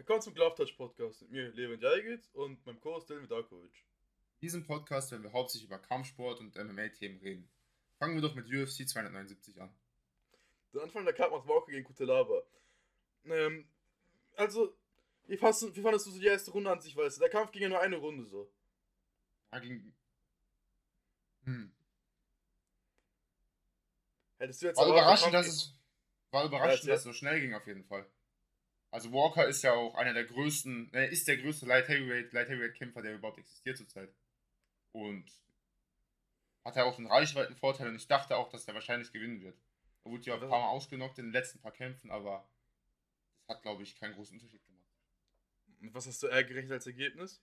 Willkommen zum Glove Podcast mit mir, Levin Jagic und meinem Co-Host Dylan Vidakovic. In diesem Podcast werden wir hauptsächlich über Kampfsport und MMA-Themen reden. Fangen wir doch mit UFC 279 an. Der Anfang der Karte macht Walker gegen Kutelaba. Ähm, also, wie, fandest, du so die erste Runde an sich? Weißt du, der Kampf ging ja nur eine Runde so. Ja, ging. Hm. Hättest du jetzt War überraschend, dass es, war überraschend, Ja, dass es so schnell ging, auf jeden Fall. Also Walker ist ja auch einer der größten, er ist der größte Light Heavyweight, Light Heavyweight Kämpfer, der überhaupt existiert zurzeit. Und hat er auch einen Reichweitenvorteil und ich dachte auch, dass er wahrscheinlich gewinnen wird. Er wurde ja ein paar Mal ausgenockt in den letzten paar Kämpfen, aber das hat, glaube ich, keinen großen Unterschied gemacht. Mit Was hast du eher gerechnet als Ergebnis?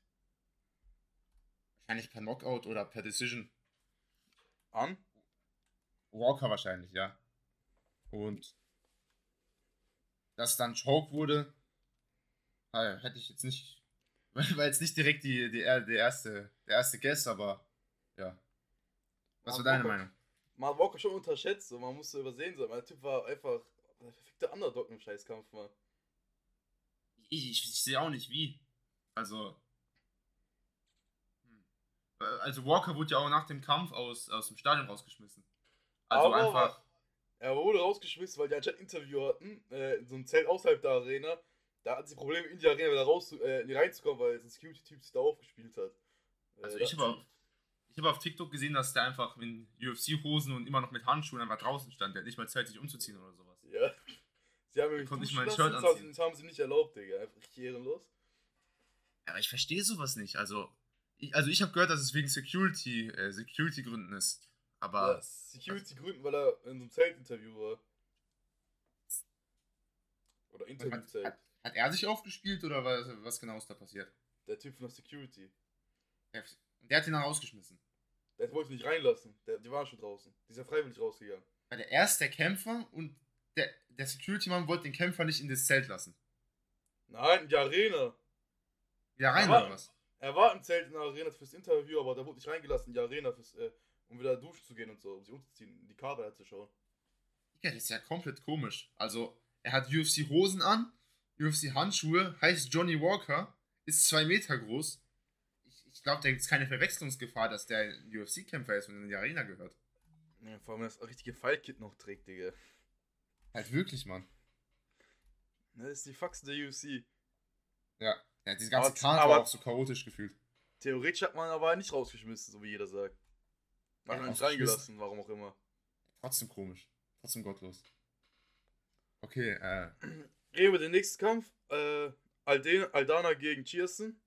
Wahrscheinlich per Knockout oder per Decision. An? Walker wahrscheinlich, ja. Und dass dann Choke wurde, äh, hätte ich jetzt nicht, war jetzt nicht direkt die, die, der erste, der erste Guess, aber ja. Was war Aber deine Walker- Meinung? Hat Walker schon unterschätzt, so. man musste übersehen, so. der Typ war einfach der perfekte Underdog im Scheißkampf, mal. Ich, ich, ich sehe auch nicht wie. Also. hm. Äh, Also Walker wurde ja auch nach dem Kampf aus, aus dem Stadion rausgeschmissen. Also Aber- einfach. Er wurde rausgeschmissen, weil die anscheinend ein Interview hatten, äh, in so einem Zelt außerhalb der Arena. Da hatten sie Probleme, in die Arena wieder raus, äh, reinzukommen, weil ein Security-Typ sich da aufgespielt hat. Äh, Also ich habe auf, ich hab auf TikTok gesehen, dass der einfach in UFC-Hosen und immer noch mit Handschuhen einfach draußen stand. Der hat nicht mal Zeit, sich umzuziehen oder sowas. Ja. Sie haben konnte nicht mal ein Shirt das haben, anziehen. das haben sie nicht erlaubt, Digga. Einfach richtig ehrenlos. Ja, aber ich verstehe sowas nicht. Also, ich, also ich habe gehört, dass es wegen Security, äh, Security-Gründen ist. Aber Ja, Security-Gründen, weil er in so einem Zelt-Interview war. Oder Interviewzelt. hat, hat er sich aufgespielt oder was, was genau ist da passiert? Der Typ von der Security. Der, der hat ihn dann rausgeschmissen. Der wollte nicht reinlassen. Der, die waren schon draußen. Die ist ja freiwillig rausgegangen. Weil der erst der Kämpfer und der, der Security-Mann wollte den Kämpfer nicht in das Zelt lassen. Nein, in die Arena. Wieder rein Aber- oder was? Er war im Zelt in der Arena fürs Interview, aber der wurde nicht reingelassen in die Arena, fürs, äh, um wieder duschen zu gehen und so, um sich umzuziehen, die Karte zu schauen. Ja, das ist ja komplett komisch. Also, er hat UFC-Hosen an, UFC-Handschuhe, heißt Johnny Walker, ist zwei Meter groß. Ich, ich glaube, da gibt es keine Verwechslungsgefahr, dass der ein UFC-Kämpfer ist und in die Arena gehört. Ja, vor allem das richtige Fight-Kit noch trägt, Digga. Halt wirklich, Mann. Das ist die Faxen der UFC. Ja, ja diese ganze Karte war auch so chaotisch gefühlt. Theoretisch hat man aber nicht rausgeschmissen, so wie jeder sagt. Man hat ihn nicht reingelassen, warum auch immer. Trotzdem komisch. Trotzdem gottlos. Okay, äh, Reden wir den nächsten Kampf. Äh, Alden, Aldana gegen Chierson.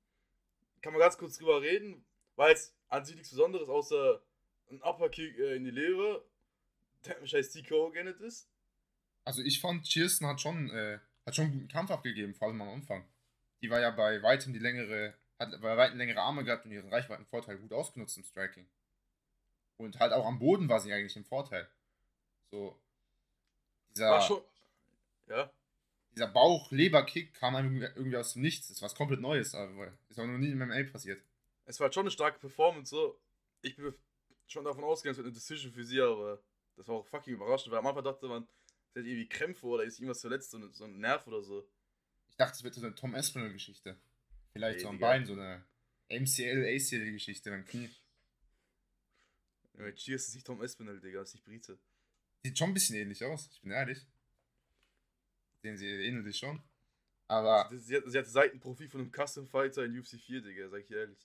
Kann man ganz kurz drüber reden. War jetzt an sich nichts Besonderes, außer ein Upperkick äh, in die Leere, der scheiß TKO geendet ist. also ich fand, Kirsten hat schon, äh, hat schon einen guten Kampf abgegeben, vor allem am Anfang. Die war ja bei weitem die längere, hat bei weitem längere Arme gehabt und ihren Reichweitenvorteil gut ausgenutzt im Striking. Und halt auch am Boden war sie eigentlich im Vorteil. So, dieser, War schon. Ja. dieser Bauch-Leber-Kick kam einem irgendwie- aus dem Nichts. Das ist was komplett Neues, aber ist auch noch nie im MMA passiert. Es war halt schon eine starke Performance, so. Ich bin schon davon ausgegangen, es wird eine Decision für sie, aber das war auch fucking überraschend, weil am Anfang dachte man, sie hat irgendwie Krämpfe oder ist irgendwas verletzt, so, eine, so ein Nerv oder so. Ich dachte, es wird so eine Tom Espinel-Geschichte. Vielleicht Nee, so am. Bein, so eine MCL-ACL-Geschichte beim Knie. Ja, Cheers ist nicht Tom Espinel, Digga, ist nicht Brite. Sieht schon ein bisschen ähnlich aus, ich bin ehrlich. Sehen sie ähneln sich schon. Aber Sie, sie, hat, sie hatte Seitenprofil von einem Custom Fighter in UFC 4, Digga, sag ich ehrlich.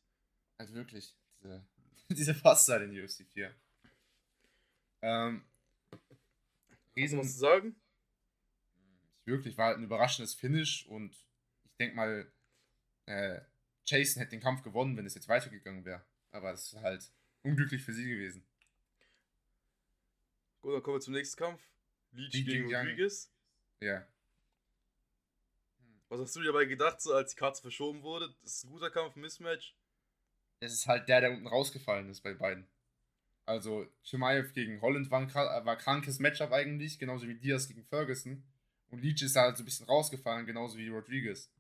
halt wirklich, diese, diese Pasta in UFC 4. Ähm, Riesen, was zu sagen? wirklich, war halt ein überraschendes Finish und ich denke mal, äh, Jason hätte den Kampf gewonnen, wenn es jetzt weitergegangen wäre. Aber es ist halt unglücklich für sie gewesen. Gut, dann kommen wir zum nächsten Kampf. Leach Leach gegen. Rodriguez. Ja. Was hast du dir dabei gedacht, so als die Karte verschoben wurde? Das ist ein guter Kampf, ein Mismatch. Es ist halt der, der unten rausgefallen ist bei beiden. Also, Chimaev gegen Holland war ein kra- war krankes Matchup eigentlich, genauso wie Diaz gegen Ferguson. Und Leach ist da halt so ein bisschen rausgefallen, genauso wie Rodriguez.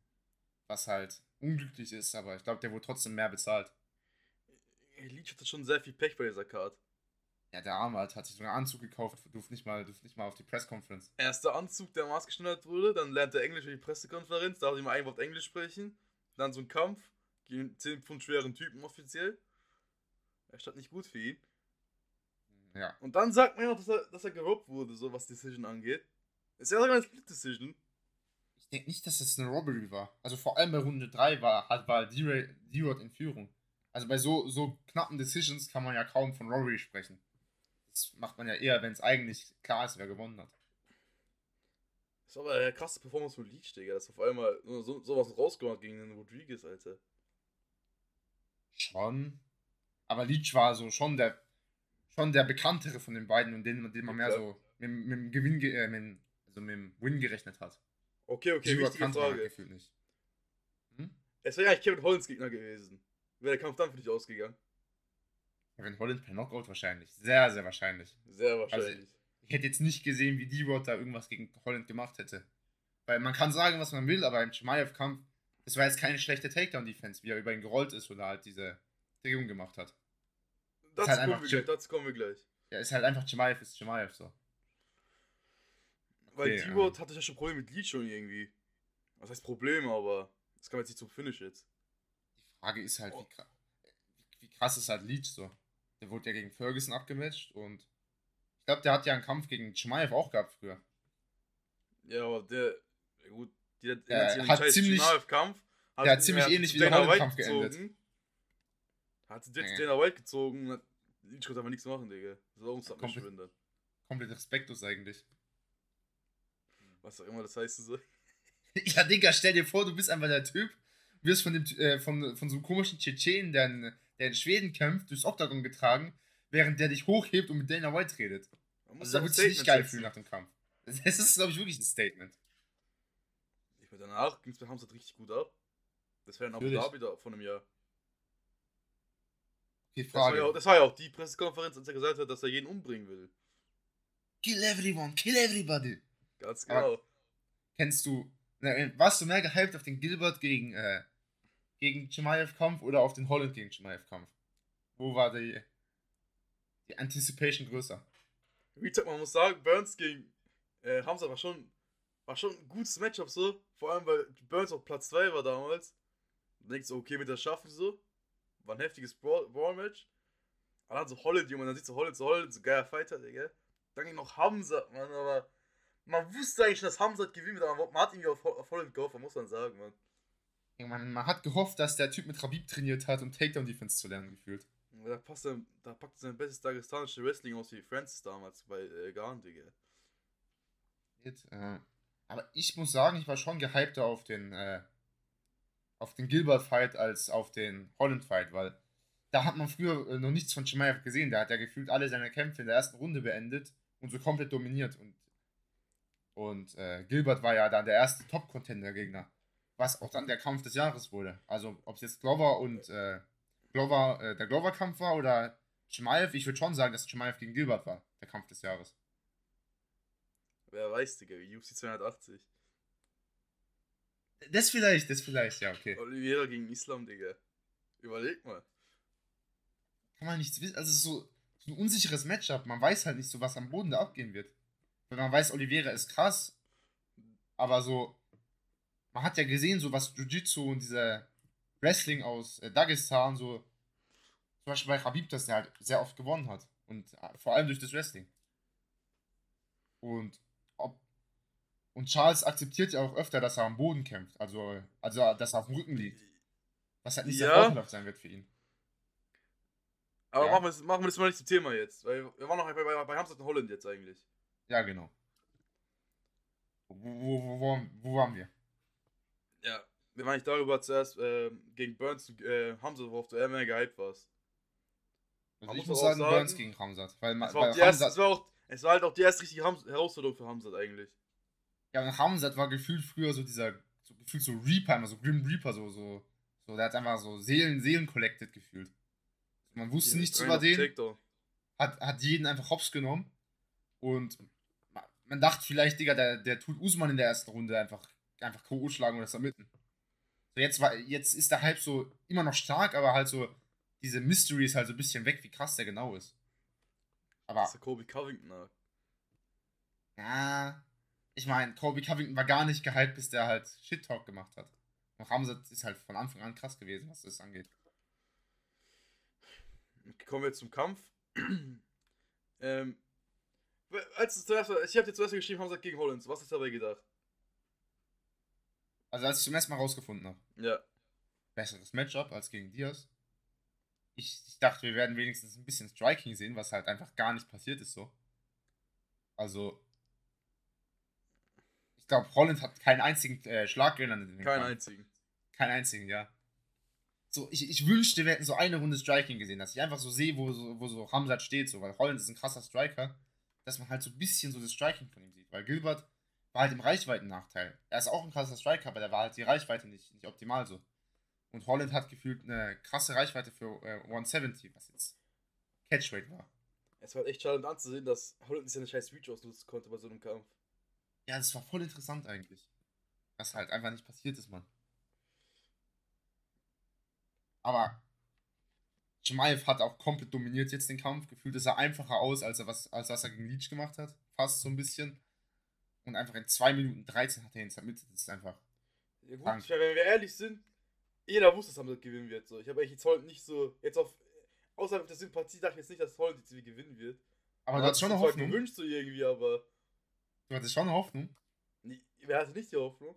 Was halt unglücklich ist, aber ich glaube, der wurde trotzdem mehr bezahlt. Leach hatte schon sehr viel Pech bei dieser Karte. Ja, der Arme hat, hat sich so einen Anzug gekauft, durfte nicht mal, durfte nicht mal auf die Pressconference. Erster Anzug, der maßgeschneidert wurde, dann lernt er Englisch für die Pressekonferenz, darf ihm ein Wort Englisch sprechen, dann so ein Kampf gegen 10 Pfund schweren Typen offiziell. Er stand nicht gut für ihn. Ja. Und dann sagt man ja noch, dass er, dass er gerobbt wurde, so was Decision angeht. Ist ja sogar eine Split Decision. Ich denke nicht, dass das eine Robbery war. Also vor allem bei Runde 3 war, hat, war D-Rod in Führung. Also bei so, so knappen Decisions kann man ja kaum von Robbery sprechen. Das macht man ja eher, wenn es eigentlich klar ist, wer gewonnen hat. Das ist aber eine krasse Performance von Leech, Digga. Das auf einmal so, sowas rausgemacht gegen den Rodriguez, Alter. Schon. Aber Leech war so schon der schon der bekanntere von den beiden und den, den man mehr Ja. so mit, mit dem Gewinn, ge- äh, mit, also mit dem Win gerechnet hat. Okay, okay, wichtige Frage. gefühlt nicht. Hm? Es wäre ja eigentlich Kevin Hollins Gegner gewesen. Wäre der Kampf dann für dich ausgegangen? Kevin Holland per Knockout wahrscheinlich. Sehr, sehr wahrscheinlich. Sehr wahrscheinlich. Ich hätte jetzt nicht gesehen, wie D-Rod da irgendwas gegen Holland gemacht hätte. Weil man kann sagen, was man will, aber im Chimaev-Kampf, das war jetzt keine schlechte Takedown-Defense, wie er über ihn gerollt ist oder halt diese Drehung gemacht hat. dazu, halt kommen wir gleich, dazu kommen wir gleich. Ja, ist halt einfach Chimaev ist Chimaev so. Weil Okay, D-Rod hatte ja schon Probleme mit Leech schon irgendwie. Was heißt Probleme, aber das kann man jetzt nicht zum Finish jetzt. Die Frage ist halt, Oh. wie, wie krass ist halt Leach so. Der wurde ja gegen Ferguson abgematcht und ich glaube, der hat ja einen Kampf gegen Chimaev auch gehabt früher. Ja, aber der, gut, der, Der hat sich hat scheiß ziemlich- Kampf. der hat ziemlich ähnlich wie der Holland-Kampf geendet. gezogen. Hat jetzt Ja. Dana White gezogen. hat- Leech konnte einfach nichts machen, Digga. Das ist auch ein Submission Komplett. dann. Komplett respektlos eigentlich. Was auch immer das heißt so. Ja, Digga, stell dir vor, du bist einfach der Typ, wirst von, dem, äh, von, von so einem komischen Tschetschenen, der in, der in Schweden kämpft, durchs Oktagon getragen, während der dich hochhebt und mit Dana White redet. Also da auch würdest du dich nicht geil fühlen nach dem Kampf. Das ist, glaube ich, wirklich ein Statement. Ich meine, danach ging es bei Hamzat richtig gut ab. Das wäre Abu Natürlich. Dhabi da von einem Jahr. Okay, Das war, Frage. ja, auch- das war ja auch die Pressekonferenz, als er gesagt hat, dass er jeden umbringen will. Kill everyone, kill everybody. Ganz Aber- genau. Kennst du, warst du mehr gehypt auf den Gilbert gegen, äh, gegen Chimaev-Kampf oder auf den Holland gegen Chimaev-Kampf? Wo war die, die Anticipation größer? Wie gesagt, man muss sagen, Burns gegen äh, Hamza war schon, war schon ein gutes Matchup so. Vor allem, weil Burns auf Platz 2 war damals. Und denkst du, okay, mit der schaffen so. War ein heftiges Brawl- Brawl-Match. Aber dann so Holland, Junge, dann sieht so Holland, so Holland, so geiler Fighter, Digga. Dann ging noch Hamza, Mann, aber man wusste eigentlich dass Hamza gewinnt, aber man hat irgendwie auf, auf Holland gehofft, muss man sagen, Mann. Man, man hat gehofft, dass der Typ mit Rabib trainiert hat, um Takedown-Defense zu lernen, gefühlt. Da, passt er, da packt sein bestes dagestanische Wrestling aus wie Francis damals bei äh, Garn, Digga. Äh, aber ich muss sagen, ich war schon gehypter auf den, äh, auf den Gilbert-Fight als auf den Holland-Fight, weil da hat man früher äh, noch nichts von Chimaev gesehen. Der hat ja gefühlt alle seine Kämpfe in der ersten Runde beendet und so komplett dominiert. Und, und äh, Gilbert war ja dann der erste Top-Contender-Gegner, was auch dann der Kampf des Jahres wurde. Also, ob es jetzt Glover und äh, Glover, äh, der Glover-Kampf war oder Chimaev, ich würde schon sagen, dass Chimaev gegen Gilbert war, der Kampf des Jahres. Wer weiß, Digga, UFC 280. Das vielleicht, das vielleicht, ja, okay. Oliveira gegen Islam, Digga. Überleg mal. Kann man nichts wissen. Also es ist so, so ein unsicheres Matchup. Man weiß halt nicht so, was am Boden da abgehen wird. Weil man weiß, Oliveira ist krass, aber so, man hat ja gesehen, so was Jiu-Jitsu und dieser Wrestling aus äh, Dagestan, so, zum Beispiel bei Habib, dass der halt sehr oft gewonnen hat. Und äh, vor allem durch das Wrestling. Und ob, und Charles akzeptiert ja auch öfter, dass er am Boden kämpft. Also, also dass er auf dem Rücken liegt. Was halt nicht sehr Ja. vorteilhaft sein wird für ihn. Aber Ja. machen, wir das, machen wir das mal nicht zum Thema jetzt. Weil wir waren noch bei, bei, bei in Holland jetzt eigentlich. Ja, genau. Wo, wo, wo, wo waren wir? Ja. Wir waren nicht darüber zuerst ähm, gegen Burns äh, Hamza, worauf du eher mehr gehypt warst. Also Man ich muss sagen, sagen, Burns gegen Hamzat. Weil, Es war, weil erste, Hamzat, es, war auch, es war halt auch die erste richtige Ham Herausforderung für Hamza eigentlich. ja, und Hamzat war gefühlt früher so dieser, so gefühlt so Reaper, immer so Grim Reaper, so, so, so, der hat einfach so Seelen, Seelen collected gefühlt. Man wusste nichts Rein über den, hat, hat jeden einfach hops genommen und ma- man dachte vielleicht, Digga, der, der tut Usman in der ersten Runde einfach, einfach K.O. schlagen oder submitten. So jetzt, war, jetzt ist der Hype so immer noch stark, aber halt so, diese Mystery ist halt so ein bisschen weg, wie krass der genau ist. Aber. Das ist der Kobe Covington. Ja. Ich meine, Kobe Covington war gar nicht gehypt, bis der halt Shit-Talk gemacht hat. Und Ramsat ist halt von Anfang an krass gewesen, was das angeht. Kommen wir jetzt zum Kampf. ähm, als es zuerst, ich habe dir zuerst geschrieben, Hamza gegen Hollins. Was hast du dabei gedacht? Also als ich zum ersten Mal rausgefunden habe. Ja. Besseres Matchup als gegen Diaz. Ich, ich dachte, wir werden wenigstens ein bisschen Striking sehen, was halt einfach gar nicht passiert ist so. Also. Ich glaube, Holland hat keinen einzigen äh, Schlag gelandet in den Keinen einzigen. Keinen einzigen, ja. So, ich, ich wünschte, wir hätten so eine Runde Striking gesehen, dass ich einfach so sehe, wo so, wo so Hamzat steht, so, weil Holland ist ein krasser Striker, dass man halt so ein bisschen so das Striking von ihm sieht. Weil Gilbert war halt im Reichweiten-Nachteil. Er ist auch ein krasser Striker, aber da war halt die Reichweite nicht, nicht optimal so. Und Holland hat gefühlt eine krasse Reichweite für äh, 170, was jetzt Catchrate war. Es war halt echt schade anzusehen, dass Holland nicht seine scheiß Reach ausnutzen konnte bei so einem Kampf. Ja, das war voll interessant eigentlich. Was halt einfach nicht passiert ist, Mann. Aber Chimaev hat auch komplett dominiert jetzt den Kampf. Gefühlt ist er einfacher aus, als, er was, als was er gegen Leech gemacht hat. Fast so ein bisschen. Und einfach in 2 Minuten 13 hat er ihn zermittelt. Das ist einfach. Ja, gut, wenn wir ehrlich sind, jeder wusste, dass Hamlet gewinnen wird. So. Ich habe eigentlich jetzt heute nicht so, jetzt auf, außerhalb der Sympathie dachte ich jetzt nicht, dass Holland jetzt gewinnen wird. Aber du hattest schon eine Hoffnung. gewünscht so irgendwie, aber. Du hattest schon eine Hoffnung? Nee, wer hatte nicht die Hoffnung?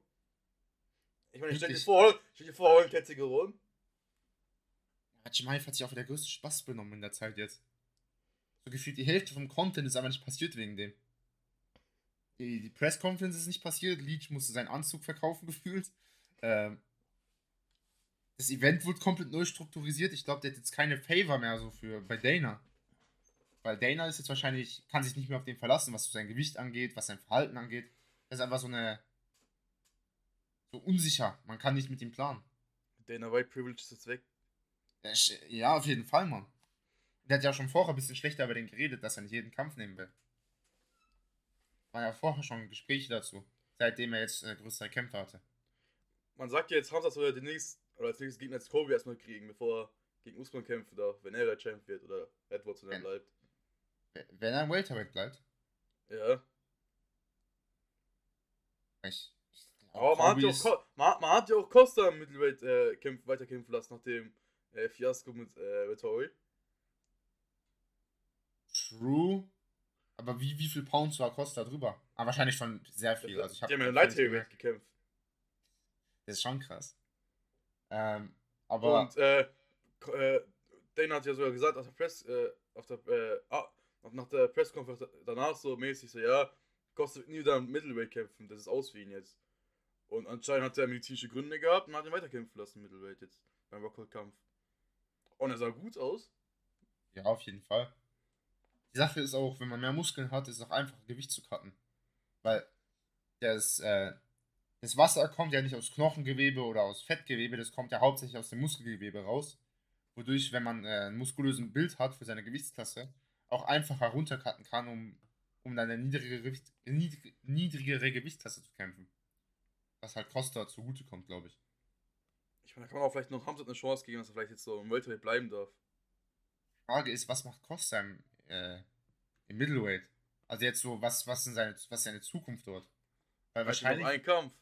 Ich meine, stell dir vor, stell dir vor, Holland hätte gewonnen. Hachimaev hat sich auch wieder größte Spaß benommen in der Zeit jetzt. So gefühlt die Hälfte vom Content ist aber nicht passiert wegen dem. Die, Press Conference ist nicht passiert, Leech musste seinen Anzug verkaufen gefühlt. Ähm, das Event wurde komplett neu strukturisiert. Ich glaube, der hat jetzt keine Favor mehr so für bei Dana. Weil Dana ist jetzt wahrscheinlich, kann sich nicht mehr auf den verlassen, was sein Gewicht angeht, was sein Verhalten angeht. Das ist einfach so eine. so unsicher. Man kann nicht mit ihm planen. Dana White Privilege ist jetzt weg. Ja, auf jeden Fall, Mann. Der hat ja schon vorher ein bisschen schlechter über den geredet, dass er nicht jeden Kampf nehmen will. War ja vorher schon Gespräche dazu, seitdem er jetzt äh, größere Kämpfe hatte. Man sagt ja jetzt, Hamza soll ja demnächst oder als nächstes Gegner jetzt Kobe erstmal kriegen, bevor er gegen Usman kämpfen darf, wenn er der Champ wird oder Edwards dann bleibt. Wenn er ein Welterweight bleibt? Ja. Ich, Aber man hat, ja auch, man, man, hat ja auch Costa im Mittelweight äh, kämpf, weiterkämpfen lassen nach dem äh, Fiasko mit äh, Vettori. True. Aber wie, wie viel Pounds war Costa drüber? Aber ah, wahrscheinlich schon sehr viel. Also ich hab die haben ja Light Heavyweight gekämpft. Das ist schon krass. Ähm, aber. Und äh, äh, Dana hat ja sogar gesagt, auf der Press, äh, auf der, äh, ah, nach der Presskonferenz danach so mäßig so, ja, kostet nie wieder im Middleweight kämpfen, das ist aus für ihn jetzt. Und anscheinend hat er medizinische Gründe gehabt und hat ihn weiterkämpfen lassen, Middleweight jetzt, beim Rockhold-Kampf. Und er sah gut aus. Ja, auf jeden Fall. Die Sache ist auch, wenn man mehr Muskeln hat, ist es auch einfacher, Gewicht zu cutten. Weil das, äh, das Wasser kommt ja nicht aus Knochengewebe oder aus Fettgewebe, das kommt ja hauptsächlich aus dem Muskelgewebe raus. Wodurch, wenn man äh, ein muskulösen Bild hat für seine Gewichtsklasse, auch einfacher runtercutten kann, um, um dann eine niedrigere, Gewicht, niedrig, niedrigere Gewichtsklasse zu kämpfen. Was halt Costa zugutekommt, glaube ich. Ich meine, da kann man auch vielleicht noch Hamzat eine Chance geben, dass er vielleicht jetzt so im Welterweight bleiben darf. Frage ist, was macht Costa im, äh, im Middleweight? Also jetzt so, was, was, ist seine, was ist seine Zukunft dort? Weil wahrscheinlich. Noch ein Kampf.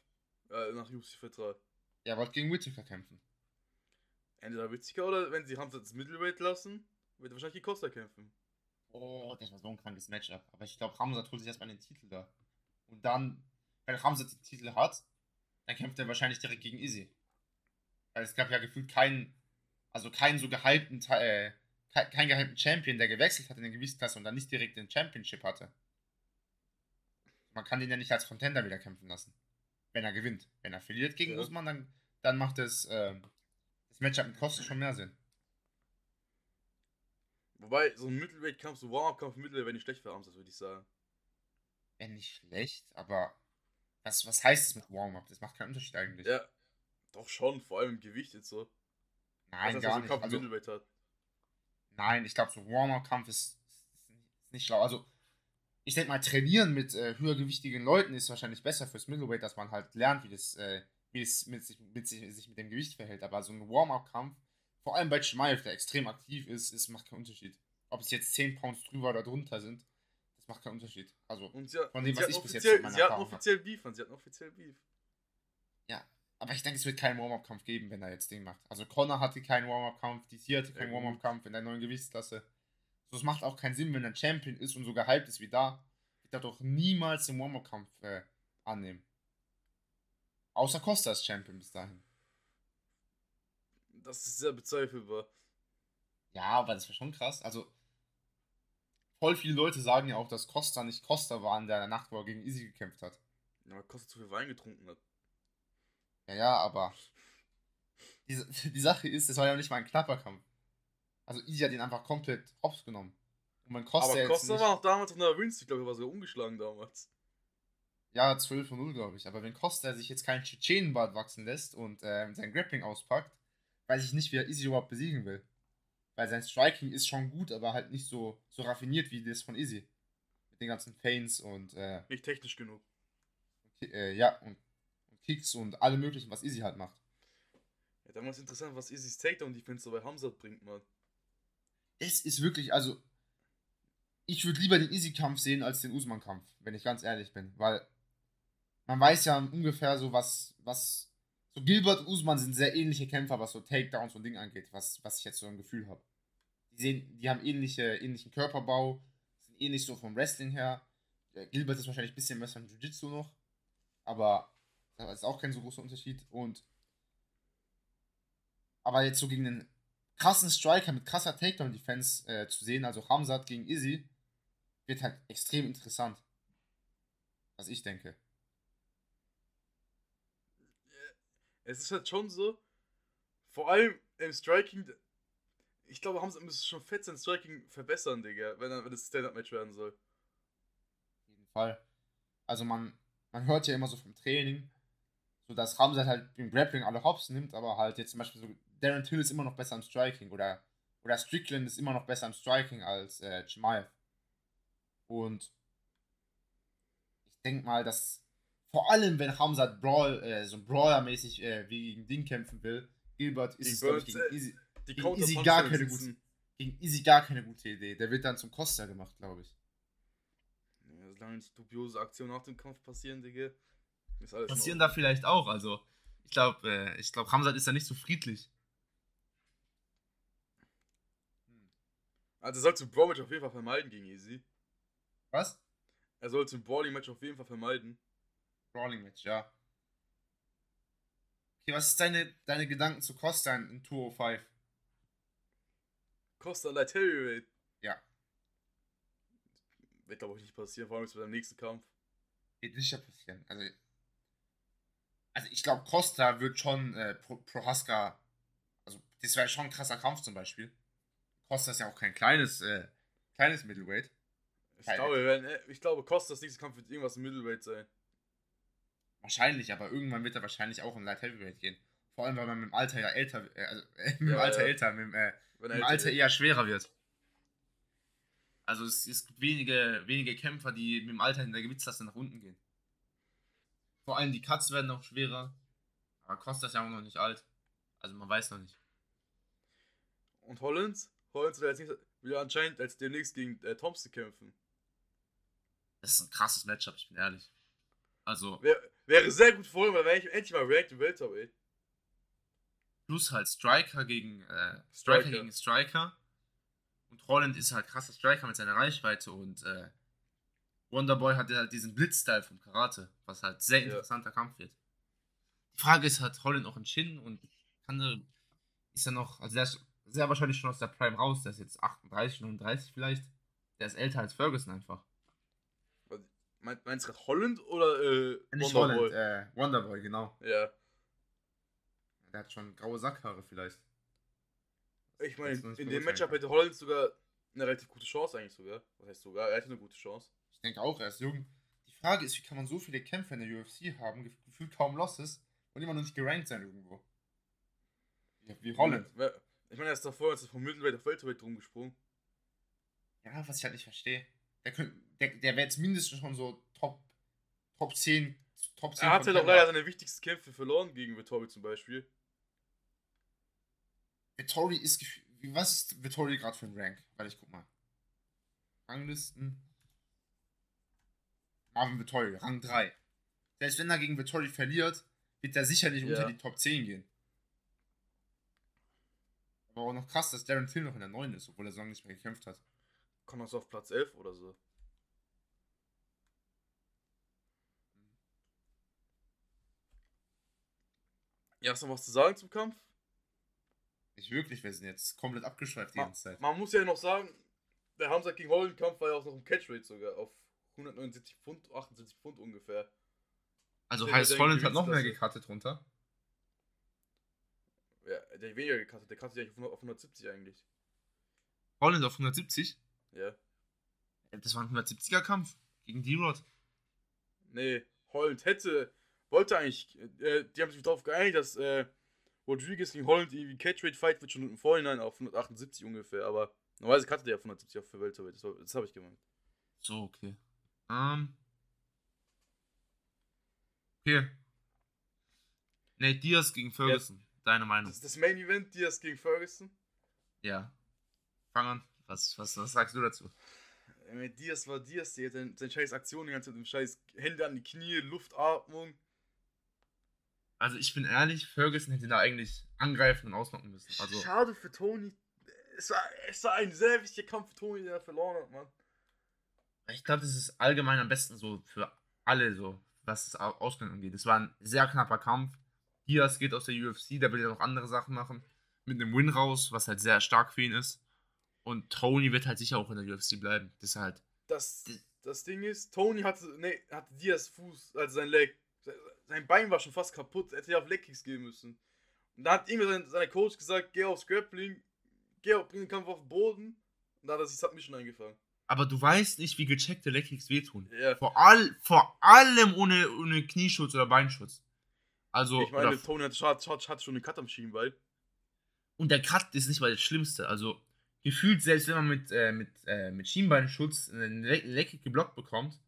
Äh, nach UFC-Vertrag. Er wollte gegen Whittaker kämpfen. Entweder Whittaker oder wenn sie Hamza das Middleweight lassen, wird er wahrscheinlich gegen Costa kämpfen. Oh, das war so ein krankes Matchup. Aber ich glaube, Hamza holt sich erstmal den Titel da. Und dann, wenn Hamza den Titel hat, dann kämpft er wahrscheinlich direkt gegen Izzy. Weil es gab ja gefühlt keinen, also keinen so gehypten, äh, keinen gehypten Champion, der gewechselt hat in der Gewichtsklasse und dann nicht direkt den Championship hatte. Man kann den ja nicht als Contender wieder kämpfen lassen wenn er gewinnt. Wenn er verliert gegen ja. Usman, dann, dann macht das, äh, das Matchup mit Costa schon mehr Sinn. Wobei, so ein Mittelweight-Kampf, so Warm-Up-Kampf Mittelweight wäre nicht schlecht für Arms, das würde ich sagen. Wäre nicht schlecht, aber was, was heißt das mit Warm-Up? Das macht keinen Unterschied eigentlich. Ja, doch schon, vor allem im Gewicht jetzt so. Nein, was gar nicht. Also, Mittelweight hat. Nein, ich glaube, so Warm-Up-Kampf ist, ist nicht schlau. Also, ich denke mal, trainieren mit äh, höhergewichtigen Leuten ist wahrscheinlich besser fürs Middleweight, dass man halt lernt, wie das, äh, wie es mit, sich, mit sich, sich mit dem Gewicht verhält. Aber so ein Warm-up-Kampf, vor allem bei Schmeif, der extrem aktiv ist, ist macht keinen Unterschied. ob es jetzt 10 Pounds drüber oder drunter sind, das macht keinen Unterschied. Also Und sie, von dem, was ich bis jetzt meiner sie hatten offiziell Beef, und sie hatten offiziell Beef. Aber ich denke, es wird keinen Warm-Up-Kampf geben, wenn er jetzt Ding macht. Also Connor hatte keinen Warm-Up-Kampf, DC hatte keinen. Warm-Up-Kampf in der neuen Gewichtsklasse. So, es macht auch keinen Sinn, wenn er Champion ist und so gehypt ist wie da, wird er doch niemals den Warm-Up-Kampf äh, annehmen. Außer Costa ist Champion bis dahin. Das ist sehr bezweifelbar. Ja, aber das wäre schon krass. Also, voll viele Leute sagen ja auch, dass Costa nicht Costa war in der Nacht, wo er gegen Easy gekämpft hat. Ja, weil Costa zu viel Wein getrunken hat. Ja, ja, aber die, die Sache ist, es war ja nicht mal ein knapper Kampf. Also Easy hat ihn einfach komplett hops genommen. Und wenn Costa Aber Costa war noch damals auf einer Wins, ich glaube, er war sogar ungeschlagen damals. ja 12 von 0, glaube ich. Aber wenn Costa sich jetzt keinen Tschetschenenbart wachsen lässt und ähm, sein Grappling auspackt, weiß ich nicht, wie er Easy überhaupt besiegen will. Weil sein Striking ist schon gut, aber halt nicht so, so raffiniert wie das von Easy. Mit den ganzen Feints und äh, Nicht technisch genug. Ki- äh, ja, und Kicks und alle möglichen, was Easy halt macht. Ja, damals interessant, was Easy's Takedown-Defense so bei Hamzat bringt, man. Es ist wirklich, also ich würde lieber den Easy-Kampf sehen als den Usman-Kampf, wenn ich ganz ehrlich bin, weil man weiß ja ungefähr so, was, was, so Gilbert und Usman sind sehr ähnliche Kämpfer, was so Takedowns und Ding angeht, was, was ich jetzt so ein Gefühl habe. Die sehen, die haben ähnliche, ähnlichen Körperbau, sind ähnlich so vom Wrestling her. Äh, Gilbert ist wahrscheinlich ein bisschen besser im Jiu-Jitsu noch, aber da ist auch kein so großer Unterschied und aber jetzt so gegen einen krassen Striker mit krasser Takedown-Defense äh, zu sehen, also Hamzat gegen Izzy, wird halt extrem interessant. Was ich denke. Es ist halt schon so, vor allem im Striking, ich glaube, Hamzat müsste schon fett sein Striking verbessern, Digga, wenn, wenn es Stand-Up-Match werden soll. Auf jeden Fall. Also man, man hört ja immer so vom Training, so dass Hamzat halt im Grappling alle Hops nimmt, aber halt jetzt zum Beispiel so, Darren Till ist immer noch besser im Striking oder, oder Strickland ist immer noch besser im Striking als äh, Chimaev. Und ich denke mal, dass vor allem, wenn Hamzat Brawl, äh, so Brawler-mäßig äh, wie gegen Ding kämpfen will, Gilbert ist glaube ich, gegen äh, Easy, Die Gegen Easy gar keine sitzen. gegen Easy gar keine gute Idee. Der wird dann zum Costa gemacht, glaube ich. Ja, solange nicht dubiose Aktionen nach dem Kampf passieren, Digga, passieren da vielleicht auch. Also, ich glaube, äh, ich glaube, Hamzat ist da nicht so friedlich. Also er sollte ein Brawl-Match auf jeden Fall vermeiden gegen Easy. Was? Er sollte ein Brawling-Match auf jeden Fall vermeiden. Brawling Match, ja. Okay, was ist deine, deine Gedanken zu Costa in, in 205? Costa Light Heavyweight. Ja. Wird glaube ich nicht passieren, vor allem jetzt bei dem nächsten Kampf. Wird sicher passieren. Also, also ich glaube, Costa wird schon äh, Pro, Prohaska. Also, das wäre schon ein krasser Kampf zum Beispiel. Costa ist ja auch kein kleines, äh, kleines Middleweight. Ich glaube, werden, äh, ich glaube, Costas nächster Kampf wird irgendwas im Middleweight sein. Wahrscheinlich, aber irgendwann wird er wahrscheinlich auch in Light Heavyweight gehen. Vor allem, weil man mit dem Alter ja älter, äh, also äh, mit dem Ja, Alter ja. älter, mit dem, äh, Wenn Im älter Alter eher schwerer wird. Also es, es gibt wenige, wenige Kämpfer, die mit dem Alter in der Gewichtsklasse nach unten gehen. Vor allem die Cuts werden auch schwerer. Aber Costa ist ja auch noch nicht alt. Also man weiß noch nicht. Und Hollands? Hollands will, jetzt nicht, will ja anscheinend als demnächst gegen äh, Thompson kämpfen. Das ist ein krasses Matchup, ich bin ehrlich. Also, Wär, wäre sehr gut Holland, weil wäre ich endlich mal Ranked im Welterweight. plus halt Striker gegen äh, Striker, Striker. gegen Striker. Und Holland ist halt krasser Striker mit seiner Reichweite und äh, Wonderboy hat halt diesen Blitzstyle vom Karate, was halt sehr Ja. interessanter Kampf wird. Die Frage ist, hat Holland noch einen Chin und kann er, ist er noch, also der ist sehr wahrscheinlich schon aus der Prime raus, der ist jetzt 38, 39 vielleicht. Der ist älter als Ferguson einfach. Meinst du gerade Holland oder äh, nicht Wonderboy? Holland, äh, Wonderboy, genau. Ja. Der hat schon graue Sackhaare vielleicht. Ich meine, in dem. Matchup hätte Holland sogar eine relativ gute Chance eigentlich sogar. Was heißt sogar? Er hätte eine gute Chance. Ich denke auch, er ist jung. Die Frage ist, wie kann man so viele Kämpfe in der UFC haben, gef- gefühlt kaum Losses und immer noch nicht gerankt sein irgendwo? Wie, wie Holland. Ich meine, er ist davor jetzt vom Middleweight auf Welterweight rumgesprungen. Ja, was ich halt nicht verstehe. Der, der, der wäre jetzt mindestens schon so Top, Top 10. Top 10 Er hat halt Contender. leider seine wichtigsten Kämpfe verloren gegen Vittori zum Beispiel. Vittori ist. Was ist Vittori gerade für ein Rank? Weil ich guck mal. Ranglisten. Marvin Vittori, Rang 3. Selbst wenn er gegen Vittori verliert, wird er sicherlich Ja. unter die Top 10 gehen. Aber auch noch krass, dass Darren Till noch in der 9 ist, obwohl er so lange nicht mehr gekämpft hat. Kommt das auf Platz 11 oder so? Ja, hast du noch was zu sagen zum Kampf? Nicht wirklich, wir sind jetzt komplett abgeschweift die ganze Zeit. man muss ja noch sagen, der Hamza gegen Holland-Kampf war ja auch noch im Catchweight sogar auf 179 Pfund, 78 Pfund ungefähr. Also Der- heißt der Holland hat noch mehr gecuttet runter. Ja, der hat weniger gecuttet, der cuttet ja auf 100 auf 170 eigentlich. Holland auf 170. Ja. Das war ein 170er Kampf gegen D-Rod. Nee, Holland hätte, wollte eigentlich, äh, die haben sich darauf geeinigt, dass äh, Rodriguez gegen Holland irgendwie Catchweight-Fight wird schon im Vorhinein auf 178 ungefähr, aber normalerweise cuttet er auf 170 auf für Welterweight, das, das habe ich gemeint. So, okay. Ähm. Okay. Nate Diaz gegen Ferguson. Deine Meinung? Das, das Main Event, Diaz gegen Ferguson. Ja. Fang an. Was, was, was sagst du dazu? Äh, Diaz war Diaz, der hat seine, seine scheiß Aktion die ganze Zeit, mit dem scheiß Hände an die Knie, Luftatmung. Also ich bin ehrlich, Ferguson hätte da eigentlich angreifen und ausnocken müssen. Also Schade für Tony. Es war, es war ein sehr wichtiger Kampf für Tony, der er verloren hat, Mann. Ich glaube, das ist allgemein am besten so für alle so, was das Au- Ausgang angeht. Es war ein sehr knapper Kampf. Diaz geht aus der UFC, der will ja noch andere Sachen machen. Mit einem Win raus, was halt sehr stark für ihn ist. Und Tony wird halt sicher auch in der UFC bleiben. Das ist halt Das, das Ding ist, Tony hatte, nee, hatte Diaz Fuß, also sein Leg. Sein Bein war schon fast kaputt, er hätte ja auf Legkicks gehen müssen. Und da hat irgendwie sein, sein Coach gesagt, geh aufs Grappling, geh auf, bring den Kampf auf den Boden. Und da hat er sich Submission eingefangen. Aber du weißt nicht, wie gecheckte Leckkicks wehtun. Ja, Vor, all, vor allem ohne, ohne Knieschutz oder Beinschutz. Also, ich meine, Tony hat, hat, hat, hat schon einen Cut am Schienbein. und der Cut ist nicht mal das Schlimmste. Also, gefühlt, selbst wenn man mit, äh, mit, äh, mit Schienbeinschutz einen Le Leckkick geblockt bekommt,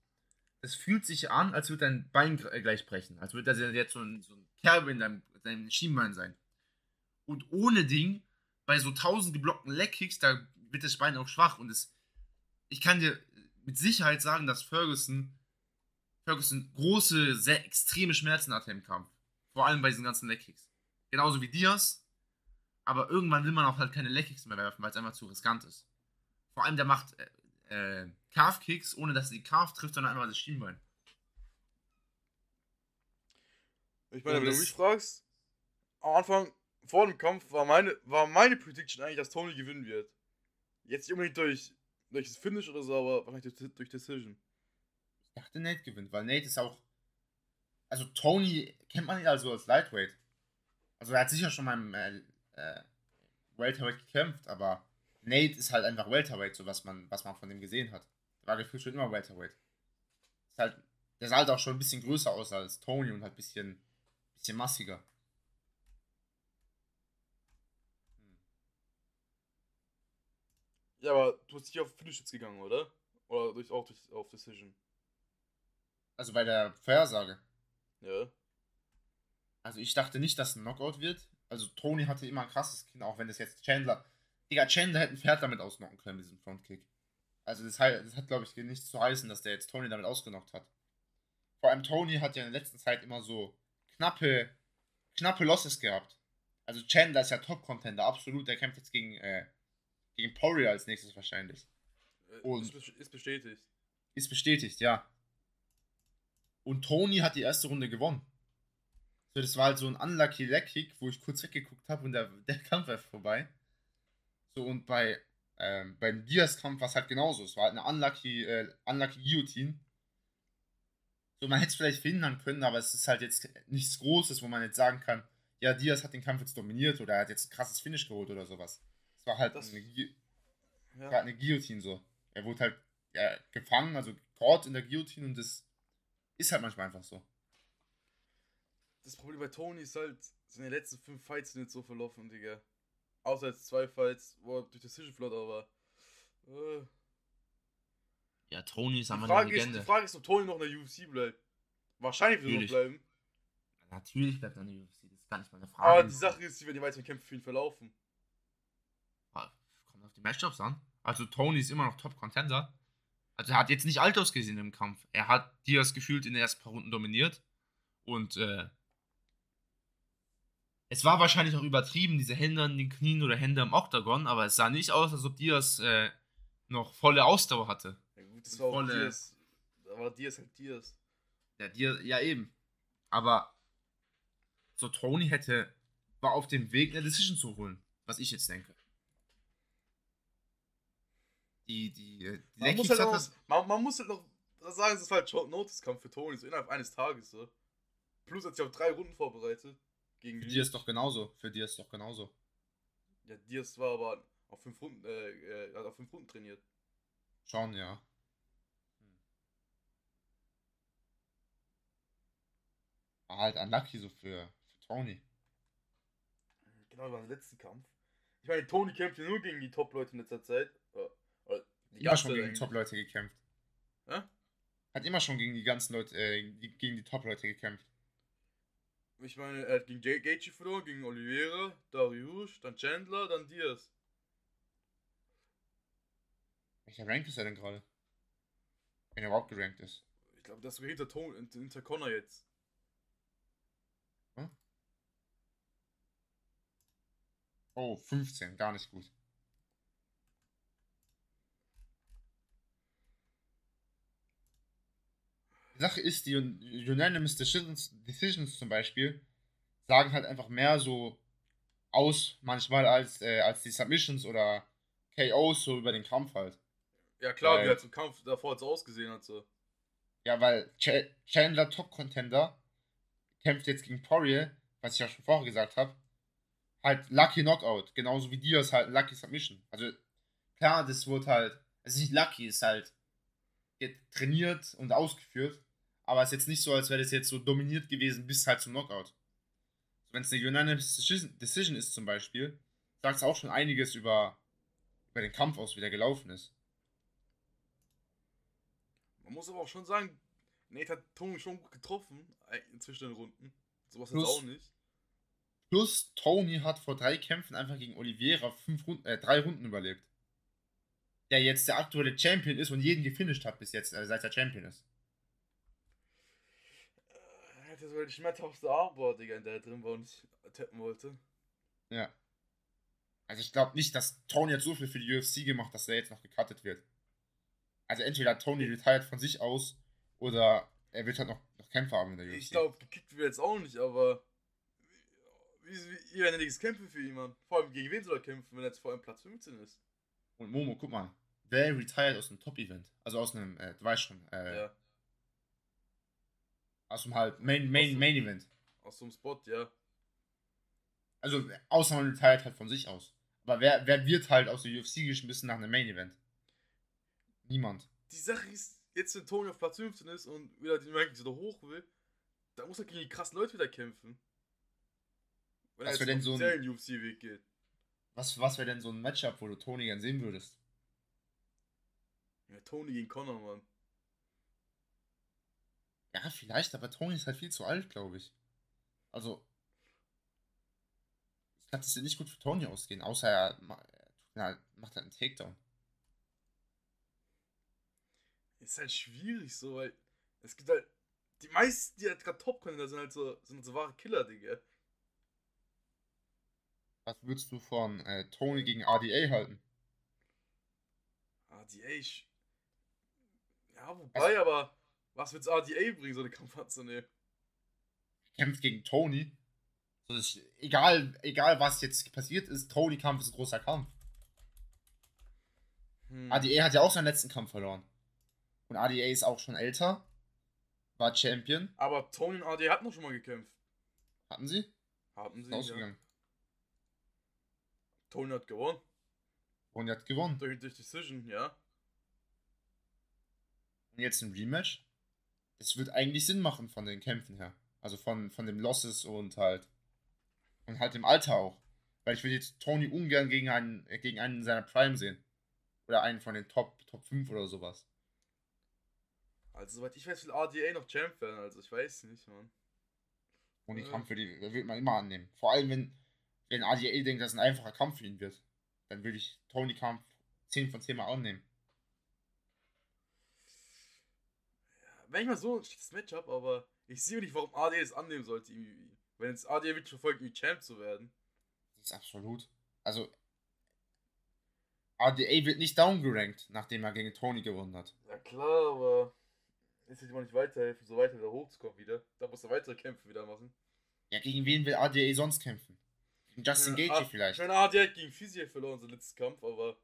es fühlt sich an, als würde dein Bein äh, gleich brechen. Als würde das jetzt so ein, so ein Kerbe in deinem, deinem Schienbein sein. Und ohne Ding, bei so 1000 geblockten Leckkicks, da wird das Bein auch schwach. Und es, ich kann dir mit Sicherheit sagen, dass Ferguson, Ferguson große, sehr extreme Schmerzen hatte im Kampf. Vor allem bei diesen ganzen Leckkicks. Genauso wie Diaz. Aber irgendwann will man auch halt keine Leckkicks mehr werfen, weil es einfach zu riskant ist. Vor allem der macht äh, äh, Calf-Kicks, ohne dass er die Calf trifft, sondern einfach das Schienbein. Ich meine, wenn du mich fragst, am Anfang, vor dem Kampf, war meine, war meine Prediction eigentlich, dass Tony gewinnen wird. Jetzt nicht unbedingt durch, durch das Finish oder so, aber wahrscheinlich durch, durch Decision. Ich dachte, Nate gewinnt, weil Nate ist auch. Also, Tony kennt man ihn also als Lightweight. Also, er hat sicher schon mal im äh, äh, Welterweight gekämpft, aber Nate ist halt einfach Welterweight, so was man, was man von dem gesehen hat. Der war gefühlt schon immer Welterweight. Ist halt, der sah halt auch schon ein bisschen größer aus als Tony und halt ein bisschen, bisschen massiger. Ja, aber du bist nicht auf Finish jetzt gegangen, oder? Oder durch, auch durch, auf Decision. Also bei der Vorhersage. Ja. Also ich dachte nicht, dass ein Knockout wird. Also Tony hatte immer ein krasses Kinn, auch wenn das jetzt Chandler. Digga, Chandler hätte ein Pferd damit ausnocken können, mit diesem Frontkick. Also das, das hat, glaube ich, nichts zu heißen, dass der jetzt Tony damit ausgenockt hat. Vor allem Tony hat ja in der letzten Zeit immer so knappe, knappe Losses gehabt. Also Chandler ist ja Top-Contender, absolut. Der kämpft jetzt gegen, äh, gegen Poirier als nächstes wahrscheinlich. Äh, Und- ist bestätigt. Ist bestätigt, ja. Und Tony hat die erste Runde gewonnen. So, das war halt so ein unlucky leg kick, wo ich kurz weggeguckt habe und der, der Kampf war vorbei. So, und bei ähm, beim Diaz-Kampf war es halt genauso. Es war halt eine unlucky, äh, unlucky Guillotine. So, man hätte es vielleicht verhindern können, aber es ist halt jetzt nichts Großes, wo man jetzt sagen kann, ja, Diaz hat den Kampf jetzt dominiert oder er hat jetzt ein krasses Finish geholt oder sowas. War halt Das- eine, Ja. war halt eine Guillotine so. Er wurde halt ja, gefangen, also caught in der Guillotine und das ist halt manchmal einfach so. Das Problem bei Tony ist halt, seine letzten fünf Fights sind jetzt so verlaufen, Digga. Außer jetzt zwei Fights, wo er durch Decision hat, aber. Äh, Ja, Tony ist einfach eine ist, die Legende. Frage ist, ob Tony noch in der UFC bleibt. Wahrscheinlich wird er noch Natürlich. bleiben. Natürlich bleibt er in der UFC, das ist gar nicht meine Frage. Aber die Sache ist, wie werden die weiteren Kämpfe für ihn verlaufen. Auf die Matchups an. Also Tony ist immer noch Top-Contender. Also er hat jetzt nicht alt ausgesehen im Kampf. Er hat Diaz gefühlt in den ersten paar Runden dominiert. Und äh, es war wahrscheinlich auch übertrieben, diese Hände an den Knien oder Hände am Oktagon, aber es sah nicht aus, als ob Diaz äh, noch volle Ausdauer hatte. Ja gut, das war auch Volle- Diaz. Da war Diaz halt Diaz. Ja, Diaz, ja eben. Aber so Tony hätte, war auf dem Weg, eine Decision zu holen, was ich jetzt denke. Die, die, äh, die Man muss, halt noch, das, man, man muss halt noch sagen, es ist halt Short Notice Kampf für Tony, so innerhalb eines Tages. So. Plus hat sich auf drei Runden vorbereitet. Gegen für dir ist doch genauso. Für dir ist doch genauso. Ja, Diaz war aber auf fünf Runden, äh, äh, hat auf fünf Runden trainiert. Schon, ja. War halt unlucky so für, für Tony. Genau, war der letzte Kampf. Ich meine, Tony kämpft ja nur gegen die Top-Leute in letzter Zeit. Immer schon gegen. Top-Leute gekämpft. Hä? Hat immer schon gegen die ganzen Leute, äh, gegen die Top-Leute gekämpft. Ich meine, er hat gegen Gaethje verloren, gegen Oliveira, Dariush, dann Chandler, dann Diaz. Welcher Rank ist er denn gerade? Wenn er überhaupt gerankt ist. Ich glaube, das ist hinter, Tony, hinter Connor jetzt. Oh, 15, gar nicht gut. Sache ist, die Un- Unanimous Decisions, Decisions zum Beispiel sagen halt einfach mehr so aus manchmal als, äh, als die Submissions oder KOs so über den Kampf halt. Ja klar, Weil- wie halt im Kampf davor jetzt ausgesehen hat. So. Ja, weil Ch Chandler Top Contender kämpft jetzt gegen Poirier, was ich ja schon vorher gesagt habe, halt Lucky Knockout, genauso wie Diaz halt Lucky Submission. Also klar, das wird halt, es ist nicht Lucky, es ist halt trainiert und ausgeführt, aber es ist jetzt nicht so, als wäre das jetzt so dominiert gewesen bis halt zum Knockout. Wenn es eine Unanimous Decision- ist zum Beispiel, sagt es auch schon einiges über, über den Kampf aus, wie der gelaufen ist. Man muss aber auch schon sagen, Nate hat Tony schon gut getroffen äh, zwischen den Runden. Sowas jetzt Plus- auch nicht. Plus Tony hat vor drei Kämpfen einfach gegen Oliveira fünf Runden, äh, drei Runden überlebt. Der jetzt der aktuelle Champion ist und jeden gefinisht hat bis jetzt, äh, seit er Champion ist. Äh, Er hatte so die schmerzhaftste Armbar, Digga, in der er drin war und ich tappen wollte. Ja. Also ich glaube nicht, dass Tony jetzt so viel für die UFC gemacht, dass er jetzt noch gecuttet wird. Also entweder hat Tony retired von sich aus oder er wird halt noch, noch Kämpfer haben in der UFC. Ich glaube, gekickt wird jetzt auch nicht, aber wie, nichts kämpfen für jemanden? Vor allem gegen wen soll er kämpfen, wenn er jetzt vor allem Platz 15 ist? Und Momo, guck mal. Wer retired aus einem Top-Event? Also aus einem, äh, du weißt schon, äh, Ja, aus dem halt Main, Main, Aus dem- Main Event. aus einem Spot, ja. Also, außer man retired halt von sich aus. Aber wer, wer wird halt aus der UFC geschmissen nach einem Main Event? Niemand. Die Sache ist, jetzt wenn Tony auf Platz 15 ist und wieder die Rankings wieder hoch will, da muss er gegen die krassen Leute wieder kämpfen. Wenn Was er jetzt denn den so ein- UFC-Weg geht. Was, was wäre denn so ein Matchup, wo du Tony gern sehen würdest? Ja, Tony gegen Connor, Mann. Ja, vielleicht, aber Tony ist halt viel zu alt, glaube ich. Also, ich glaube, das wird nicht gut für Tony ausgehen, außer er, halt, macht halt einen Takedown. Ist halt schwierig so, weil es gibt halt. Die meisten, die halt gerade top können, sind halt so, sind halt so wahre Killer, Digga. Was würdest du von äh, Tony gegen RDA halten? RDA, ich. Ja, wobei, aber was wird's RDA bringen, so eine Kampf anzunehmen? Kämpft gegen Tony. So, das ist, egal, egal was jetzt passiert ist, Tony-Kampf ist ein großer Kampf. Hm. ADA hat ja auch seinen letzten Kampf verloren. Und ADA ist auch schon älter. War Champion. Aber Tony und RDA hatten noch schon mal gekämpft. Hatten sie? Haben sie. Ist Ja. ausgegangen. Tony hat gewonnen. Er hat gewonnen. Durch, durch Decision, ja. Und jetzt ein Rematch. Das wird eigentlich Sinn machen von den Kämpfen her. Also von, von dem Losses und halt. Und halt dem Alter auch. Weil ich will jetzt Tony ungern gegen einen, äh, gegen einen in seiner Prime sehen. Oder einen von den Top, Top 5 oder sowas. Also, soweit ich weiß, will RDA noch Champ werden, also ich weiß nicht, Mann. Und den Ja. Kampf die wird man immer annehmen. Vor allem, wenn, wenn ADA denkt, dass es ein einfacher Kampf für ihn wird. Dann würde ich Tony Kampf 10 von 10 mal annehmen. Wäre nicht mal so ein schlechtes Matchup, aber ich sehe nicht, warum AD es annehmen sollte, irgendwie. Wenn jetzt AD wirklich verfolgt, irgendwie Champ zu werden. Das ist absolut. Also, ADA wird nicht downgerankt, nachdem er gegen Tony gewonnen hat. Ja klar, aber ist jetzt immer nicht weiterhelfen, so weiter wieder hochzukommen wieder. Da muss er weitere Kämpfe wieder machen. Ja, gegen wen will ADA sonst kämpfen? Gegen Justin Ja, Gaethje vielleicht. Ich meine, AD hat gegen Fiziev verloren, sein letzten Kampf, aber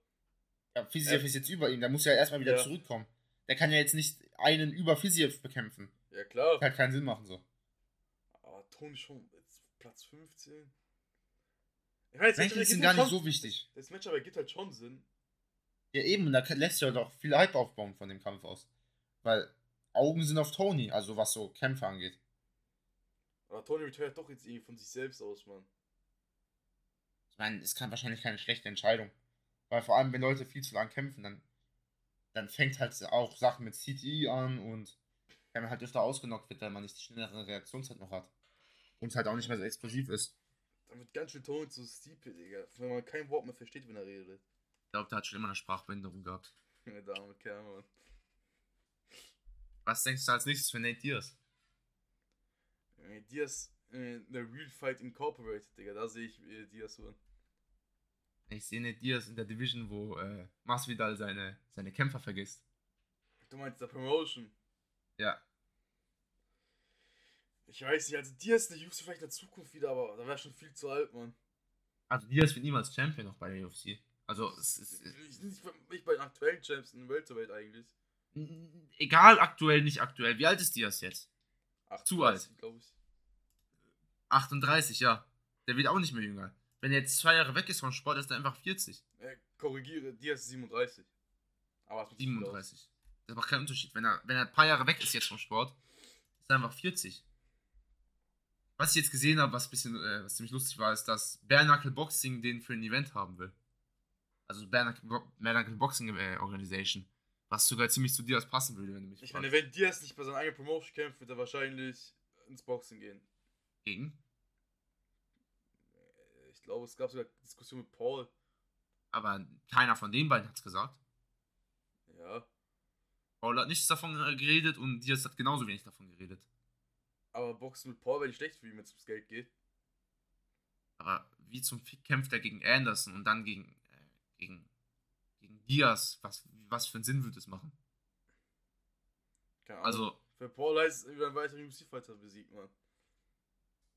Ja, Fiziev Äh, ist jetzt über ihm, da muss er erstmal wieder ja. zurückkommen. Der kann ja jetzt nicht einen über Fiziev bekämpfen. ja klar. Kann keinen Sinn machen so. Aber Tony schon jetzt Platz 15. Ich Rankings ergibt sind halt gar nicht so wichtig. Das Matchup ergibt halt schon Sinn. Ja, eben, da kann- lässt sich ja doch viel Hype aufbauen von dem Kampf aus. Weil Augen sind auf Tony, also was so Kämpfe angeht. Aber Tony retired doch jetzt irgendwie von sich selbst aus, Mann. Ich meine, es kann wahrscheinlich keine schlechte Entscheidung. Weil vor allem, wenn Leute viel zu lang kämpfen, dann, dann fängt halt auch Sachen mit CTI an und wenn man halt öfter ausgenockt wird, weil man nicht die schnellere Reaktionszeit noch hat. Und halt auch nicht mehr so explosiv ist. Dann wird ganz schön Tony zu Stipe, Digga. Wenn man kein Wort mehr versteht, wenn er redet. Ich glaube, der hat schon immer eine Sprachbehinderung gehabt. Der arme Kerl, Mann. Was denkst du als nächstes für Nate Diaz? Äh, Diaz, äh, der Real Fight Incorporated, Digga. Da sehe ich äh, Diaz so. Ich sehe Nate Diaz in der Division, wo äh, Masvidal seine, seine Kämpfer vergisst. Du meinst der Promotion. Ja. Ich weiß nicht, also Diaz, der UFC vielleicht in der Zukunft wieder, aber da wäre schon viel zu alt, Mann. Also Diaz wird niemals Champion noch bei der UFC. Also es ist Ich, nicht, nicht bei den aktuellen Champs in Welterweight eigentlich. egal aktuell, nicht aktuell. Wie alt ist Diaz jetzt? Zu alt. glaube ich. 38, ja. Der wird auch nicht mehr jünger. Wenn er jetzt zwei Jahre weg ist vom Sport, ist er einfach 40. Äh, korrigiere, Diaz ist 37. Aber es sieht gut aus. 37. Das macht keinen Unterschied. Wenn er, wenn er ein paar Jahre weg ist jetzt vom Sport, ist er einfach 40. Was ich jetzt gesehen habe, was, bisschen, äh, was ziemlich lustig war, ist, dass Bare Knuckle Boxing den für ein Event haben will. Also Knuckle Boxing äh, Organisation. Was sogar ziemlich zu dir passen würde, wenn du mich Ich meine, fragst. wenn Diaz nicht bei seiner eigenen Promotion kämpft, wird er wahrscheinlich ins Boxen gehen. Gegen. Ich glaube, es gab sogar Diskussion mit Paul. Aber keiner von den beiden hat es gesagt. Ja. Paul hat nichts davon geredet und Diaz hat genauso wenig davon geredet. Aber Boxen mit Paul wäre nicht schlecht für ihn, wenn es ums Geld geht. Aber wie zum Fick kämpft er gegen Anderson und dann gegen, äh, gegen, gegen Diaz? Was, was für einen Sinn würde es machen? Keine Ahnung. Also, Für Paul heißt es, wieder einen weiteren UFC-Fighter besiegt, Mann.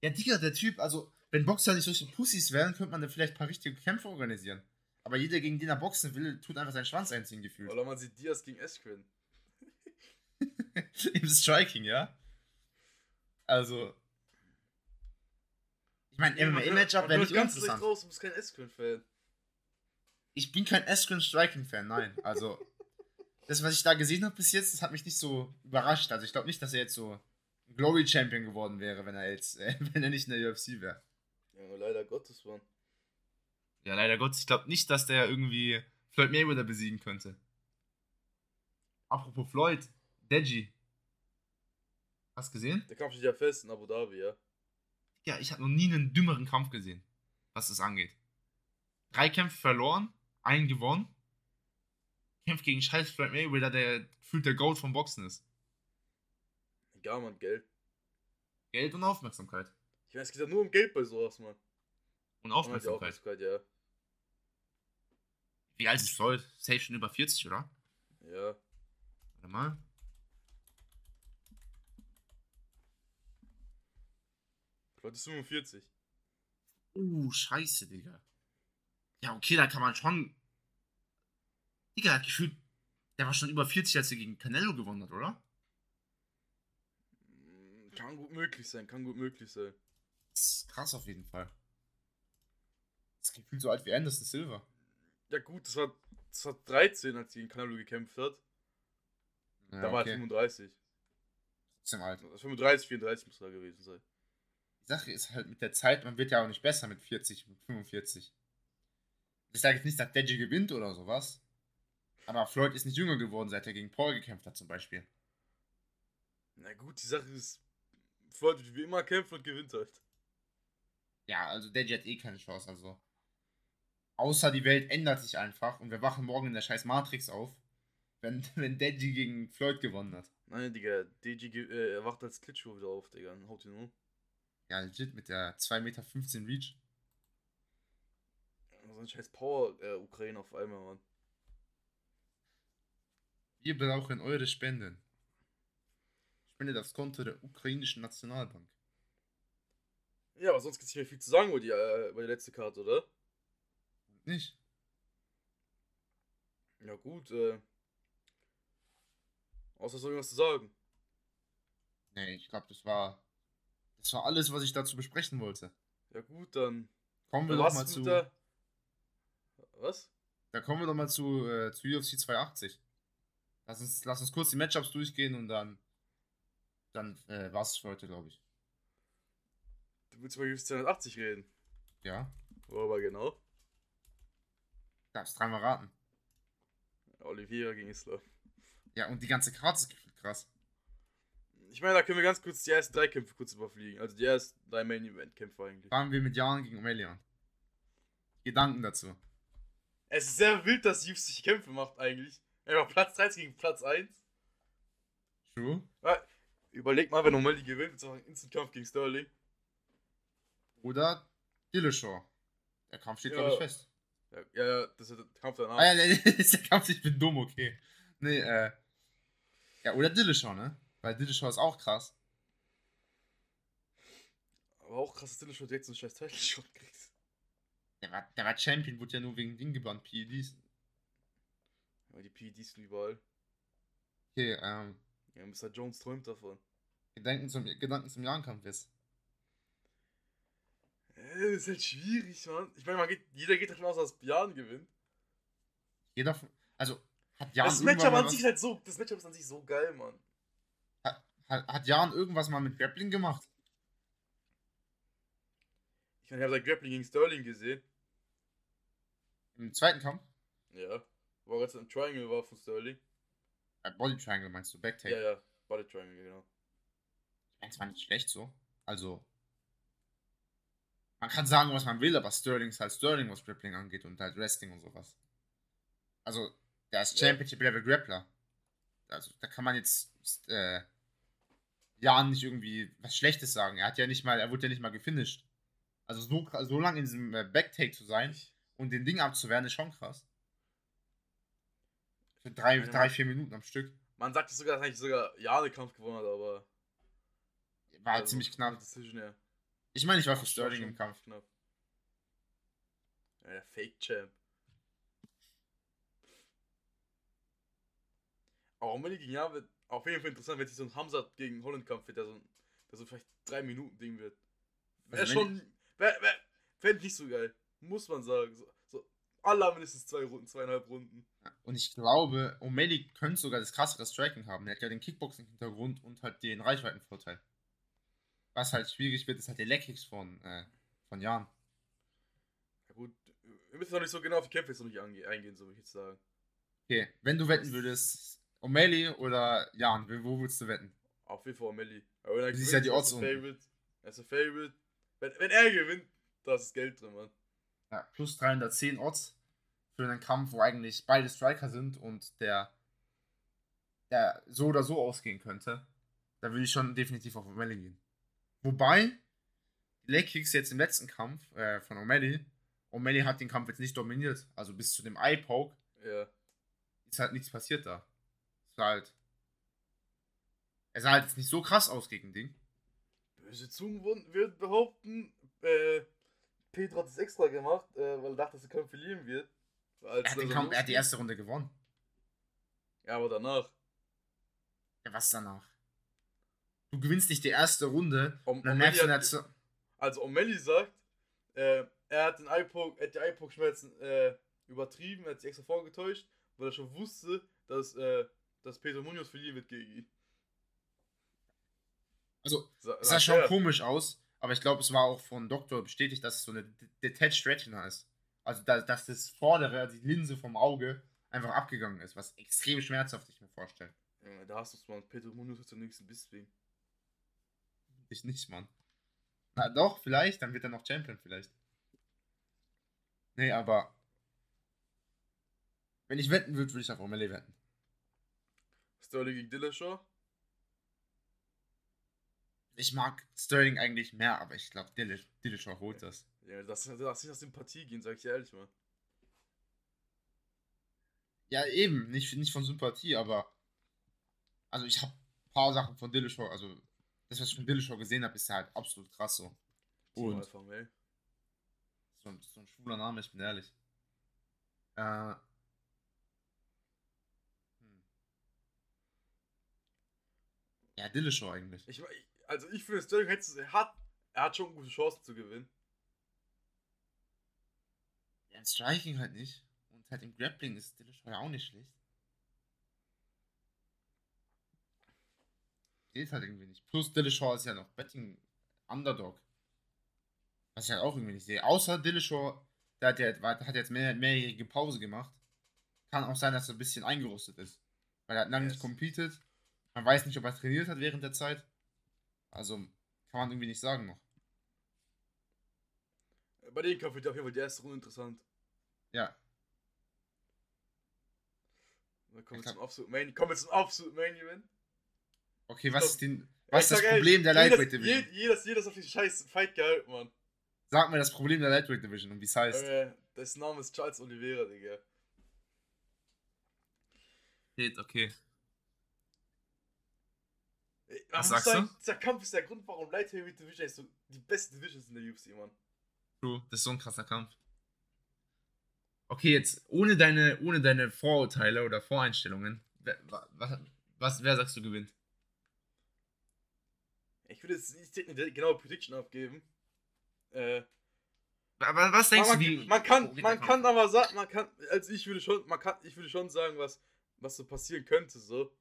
Ja, Digga, der Typ, also, wenn Boxer nicht solche Pussys wären, könnte man da vielleicht ein paar richtige Kämpfe organisieren. Aber jeder, gegen den er boxen will, tut einfach seinen Schwanz einziehen gefühlt. Oder man sieht Diaz gegen Eskren. Im Striking, ja? Also. Ich meine, MMA-Matchup wäre nicht ganz leicht uninteressant. raus, du bist kein Eskren-Fan. Ich bin kein Askren Striking-Fan, nein. Also, das, was ich da gesehen habe bis jetzt, das hat mich nicht so überrascht. Also, ich glaube nicht, dass er jetzt so ein Glory-Champion geworden wäre, wenn er jetzt, äh, wenn er nicht in der UFC wäre. Ja, leider Gottes, Mann. ja, leider Gott, ich glaube nicht, dass der irgendwie Floyd Mayweather besiegen könnte. Apropos Floyd, Deji. Hast du gesehen? Der Kampf steht ja fest in Abu Dhabi, ja. Ja, ich habe noch nie einen dümmeren Kampf gesehen, was das angeht. Drei Kämpfe verloren, einen gewonnen. Kämpft gegen scheiß Floyd Mayweather, der gefühlt der Gold vom Boxen ist. Egal, Mann, Geld. Geld und Aufmerksamkeit. Ich weiß, es geht ja nur um Geld bei sowas, Mann. Und Und Aufmerksamkeit. Aufmerksamkeit, ja. Wie alt ist Floyd? Safe schon über 40, oder? Ja. Warte mal. Floyd ist 45. Uh, scheiße, Digga. Ja, okay, da kann man schon. Digga, hat gefühlt. Der war schon über 40, als er gegen Canelo gewonnen hat, oder? Kann gut möglich sein, kann gut möglich sein. Das ist krass auf jeden Fall. Das ist gefühlt so alt wie Anderson Silva. Ja gut, das war, das war 13, als sie gegen Canelo gekämpft hat. Ja, da war er 35. Trotzdem alt. Also 35, 34 muss er gewesen sein. Die Sache ist halt mit der Zeit, man wird ja auch nicht besser mit 40, mit 45. Ich sage jetzt nicht, dass Deji gewinnt oder sowas. Aber Floyd ist nicht jünger geworden, seit er gegen Paul gekämpft hat, zum Beispiel. Na gut, die Sache ist, Floyd wird wie immer kämpfen und gewinnt halt. Ja, also Deji hat eh keine Chance, also. Außer die Welt ändert sich einfach und wir wachen morgen in der scheiß Matrix auf, wenn, wenn Deji gegen Floyd gewonnen hat. Nein, Digga, ge- äh, er wacht als Klitschko wieder auf, Digga. und Haut ihn um. Ja, legit mit der 2,15 Meter Reach. So ein scheiß Power-Ukraine auf einmal, Mann. Wir brauchen eure Spenden. Spendet aufs Konto der ukrainischen Nationalbank. Ja, aber sonst gibt's nicht mehr viel zu sagen über die, äh, über die letzte Karte, oder? Nicht? Ja, gut, äh. Außer so irgendwas zu sagen. Nee, ich glaube, das war. Das war alles, was ich dazu besprechen wollte. Ja, gut, dann. Kommen wir doch mal zu. der- Was? Da kommen wir doch mal zu, äh, zu UFC 280. Lass uns, lass uns kurz die Matchups durchgehen und dann. Dann äh, war's für heute, glaube ich. Du willst über UFC 280 reden. Ja? Worüber genau? Darfst dreimal raten. Oliveira gegen Islam. Ja, und die ganze Karte ist gefühlt krass. Ich meine, da können wir ganz kurz die ersten drei Kämpfe kurz überfliegen. Also die ersten drei Main-Event-Kämpfe eigentlich. Fangen wir mit Jan gegen O'Malley Gedanken dazu. Es ist sehr wild, dass UFC Kämpfe macht eigentlich. Einfach Platz 13 gegen Platz 1. True. Überleg mal, wenn O'Malley gewinnt, ist auch ein Instant-Kampf gegen Sterling. Oder Dillashaw. Der Kampf steht, Ja. glaube ich, fest. Ja, ja, das ist der Kampf danach. Ah ja, nee, ist der Kampf, ich bin dumm, okay. Nee, äh. Ja, oder Dillashaw, ne? Weil Dillashaw ist auch krass. Aber auch krass, dass Dillashaw direkt so einen scheiß Title-Shot kriegt. Der war, der war Champion, wurde ja nur wegen Ding gebannt, PEDs. Ja, die PEDs sind überall. Okay, ähm. Ja, Mr. Jones träumt davon. Gedanken zum, Gedanken zum Jahrenkampf jetzt. Äh, das ist halt schwierig, Mann. Ich meine, man geht, jeder geht davon aus, dass Björn gewinnt. Jeder. von- Also, hat Jan das Matchup an sich ist halt so, das Matchup ist an sich so geil, Mann. hat, hat Jan irgendwas mal mit Grappling gemacht? Ich meine, ich habe sein Grappling gegen Sterling gesehen. Im zweiten Kampf? Ja. Wo er jetzt im Triangle war von Sterling. Äh, Body Triangle meinst du, Backtake? Ja, ja. Body Triangle, genau. Es war nicht schlecht so. Also. Man kann sagen, was man will, aber Sterling ist halt Sterling, was Grappling angeht und halt Wrestling und sowas. Also, der ist Ja. Championship Level Grappler. Also, da kann man jetzt äh, Jan nicht irgendwie was Schlechtes sagen. Er hat ja nicht mal, er wurde ja nicht mal gefinisht. Also so, so lange in diesem äh, Backtake zu sein und den Ding abzuwehren, ist schon krass. Für drei, Ja, drei vier Minuten am Stück. man sagt sogar, dass eigentlich sogar Jane Kampf gewonnen hat, aber. War halt also, ziemlich knapp. Decision, ja. Ich meine, ich war für Sterling im Kampf. Knapp. Ja, der Fake Champ. Aber O'Malley gegen Jan wird auf jeden Fall interessant, wenn sich so ein Hamza gegen Holland Kampf wird, der so, der so vielleicht drei Minuten Ding wird. Wäre Also schon. Wär, wär, Fände ich nicht so geil. Muss man sagen. So, so alle mindestens zwei Runden, zweieinhalb Runden. Und ich glaube, O'Malley könnte sogar das krassere Striking haben. Er hat ja den Kickboxing-Hintergrund und halt den Reichweitenvorteil. Was halt schwierig wird, ist halt der Leckkicks von, äh, von Jan. Ja gut, wir müssen noch nicht so genau auf die Kämpfe jetzt noch nicht eingehen, so würde ich jetzt sagen. Okay, wenn du wetten würdest, O'Malley oder Jan, wo würdest du wetten? Auf jeden Fall O'Malley. Aber er siehst gewinnt, ja die ist er Odds. Favorite. Er ist ein Favorite. Wenn, wenn er gewinnt, da ist das Geld drin, Mann. Ja, plus 310 Odds für einen Kampf, wo eigentlich beide Striker sind und der, der so oder so ausgehen könnte. Da würde ich schon definitiv auf O'Malley gehen. Wobei, die Leg-Kicks jetzt im letzten Kampf äh, von O'Malley, O'Malley hat den Kampf jetzt nicht dominiert. Also bis zu dem Eye-Poke Ja. ist halt nichts passiert da. Es war halt. Er sah halt jetzt nicht so krass aus gegen Ding. Böse Zungen würden- würden behaupten, äh, Pedro hat es extra gemacht, äh, weil er dachte, dass er Kampf verlieren wird. Er hat, den so Kampf, er hat die erste Runde gewonnen. Ja, aber danach. Ja, was danach? Du gewinnst nicht die erste Runde Um, dann merkst du Zo- Also O'Malley sagt, äh, er hat den Eye-Poke, hat die Eye-Poke-Schmerzen äh, übertrieben, er hat sich extra vorgetäuscht, weil er schon wusste, dass, äh, dass Pedro Munoz verlieren wird gegen ihn. Also, Sa es sah schon komisch aus, aber ich glaube, es war auch von Doktor bestätigt, dass es so eine De- Detached Retina ist. Also, da, dass das vordere, die Linse vom Auge, einfach abgegangen ist, was extrem schmerzhaft ich mir vorstelle. Ja, da hast du es mal. Pedro Munoz hat zum nächsten Biss wegen. Ich nicht, Mann. Na doch, vielleicht, dann wird er noch Champion, vielleicht. Nee, aber. Wenn ich wetten würde, würde ich auf O'Malley wetten. Sterling gegen Dillashaw. Ich mag Sterling eigentlich mehr, aber ich glaube, Dillish, Dillashaw holt das. Ja, das, das ist nach Sympathie gehen, sag ich dir ehrlich mal. Ja, eben, nicht, nicht von Sympathie, aber. Also, ich habe ein paar Sachen von Dillashaw, also. Das, was ich von Dillashaw gesehen habe, ist halt absolut krass so. Und so, ein- so ein schwuler Name, ich bin ehrlich. Äh. Hm. Ja, Dillashaw eigentlich. Ich, ich- also ich finde, Sterling er hat, er hat schon gute Chancen zu gewinnen. Ja, im Striking halt nicht. Und halt im Grappling ist Dillashaw ja auch nicht schlecht. Geht halt irgendwie nicht. Plus Dillashaw ist ja noch Betting Underdog. Was ich halt auch irgendwie nicht sehe. Außer Dillashaw, der hat, ja, hat jetzt mehr, mehrjährige Pause gemacht. Kann auch sein, dass er ein bisschen eingerostet ist. Weil er hat lange nicht Yes. competed. Man weiß nicht, ob er trainiert hat während der Zeit. Also kann man irgendwie nicht sagen noch. Bei dem Kampf wird auf jeden Fall die erste Runde interessant. Ja. Dann kommen wir glaub- zum absoluten Main, kommen wir zum absoluten Main Event. Okay, was ist, den, was ist das sag Problem der jedes- Lightweight Division? je- Jedes, jedes auf die scheiß Fight gehalten, Mann. Sag mir das Problem der Lightweight Division und wie es heißt. Äh, dessen Name ist Charles Oliveira, Digga. Geht, okay. Ey, Was sagst sagen, du? Dieser Kampf ist der Grund, warum Light Heavyweight Division ist so die beste Division in der UFC, Mann. True, das ist so ein krasser Kampf. Okay, jetzt ohne deine, ohne deine Vorurteile oder Voreinstellungen, was, was, wer sagst du gewinnt? Ich würde jetzt nicht eine genaue Prediction abgeben. Äh, Aber was denkst man, du, wie. man kann, man kann aber sagen, man kann, also ich würde schon, man kann, ich würde schon sagen, was, was so passieren könnte, so.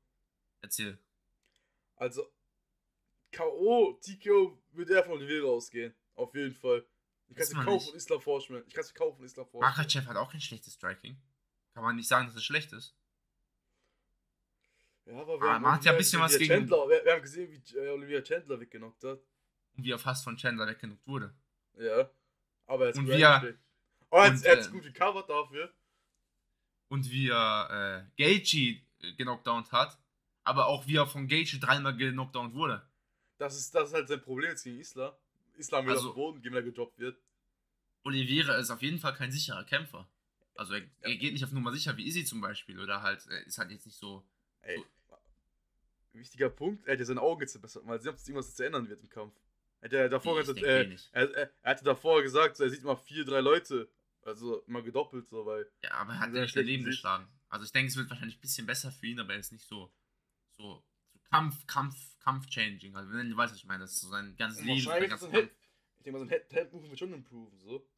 Erzähl. Also, K.O., TKO würde er von Oliveira ausgehen. Auf jeden Fall. Ich kann es kaufen und Islam vorstellen. Ich kann es kaufen und Islam vorstellen. Makachev hat auch kein schlechtes Striking. Kann man nicht sagen, dass es schlecht ist. Ja, aber Ah, man hat ja ein bisschen was gegen- Chandler, wir, wir haben gesehen, wie äh, Olivia Chandler weggenockt hat. Und wie er fast von Chandler weggenockt wurde. Ja. Aber er hat Und wie er-. Oh, er hat und, er hat's äh, gut gecovert dafür. Und wie er äh, Gaethje äh, genockdownt hat. Aber auch wie er von Gaethje dreimal genockdownt wurde. Das ist, das ist halt sein Problem jetzt gegen Islam. Islam will Also- auf den Boden gehen, wenn er gedroppt wird. Oliveira ist auf jeden Fall kein sicherer Kämpfer. Also er, er geht nicht auf Nummer sicher wie Izzy zum Beispiel. Oder halt, ist halt jetzt nicht so. Ey. Wichtiger Punkt, er hat ja seine Augen jetzt verbessert, weil sie ob es irgendwas zu ändern wird im Kampf. Er hat ja davor gesagt, eh äh, nicht. er, er, er hatte davor gesagt, so, er sieht mal vier, drei Leute. Also immer gedoppelt, so, weil. Ja, aber er hat Sehr ja daneben Sicht. geschlagen. Also ich denke, es wird wahrscheinlich ein bisschen besser für ihn, aber er ist nicht so. So, so Kampf, Kampf, Kampf-changing. Also wenn du weißt, was ich meine, das ist so sein ganzes Leben. Ganzes ist ein Kampf. Ich denke mal, so ein Head- Head-Move wird schon improven, so.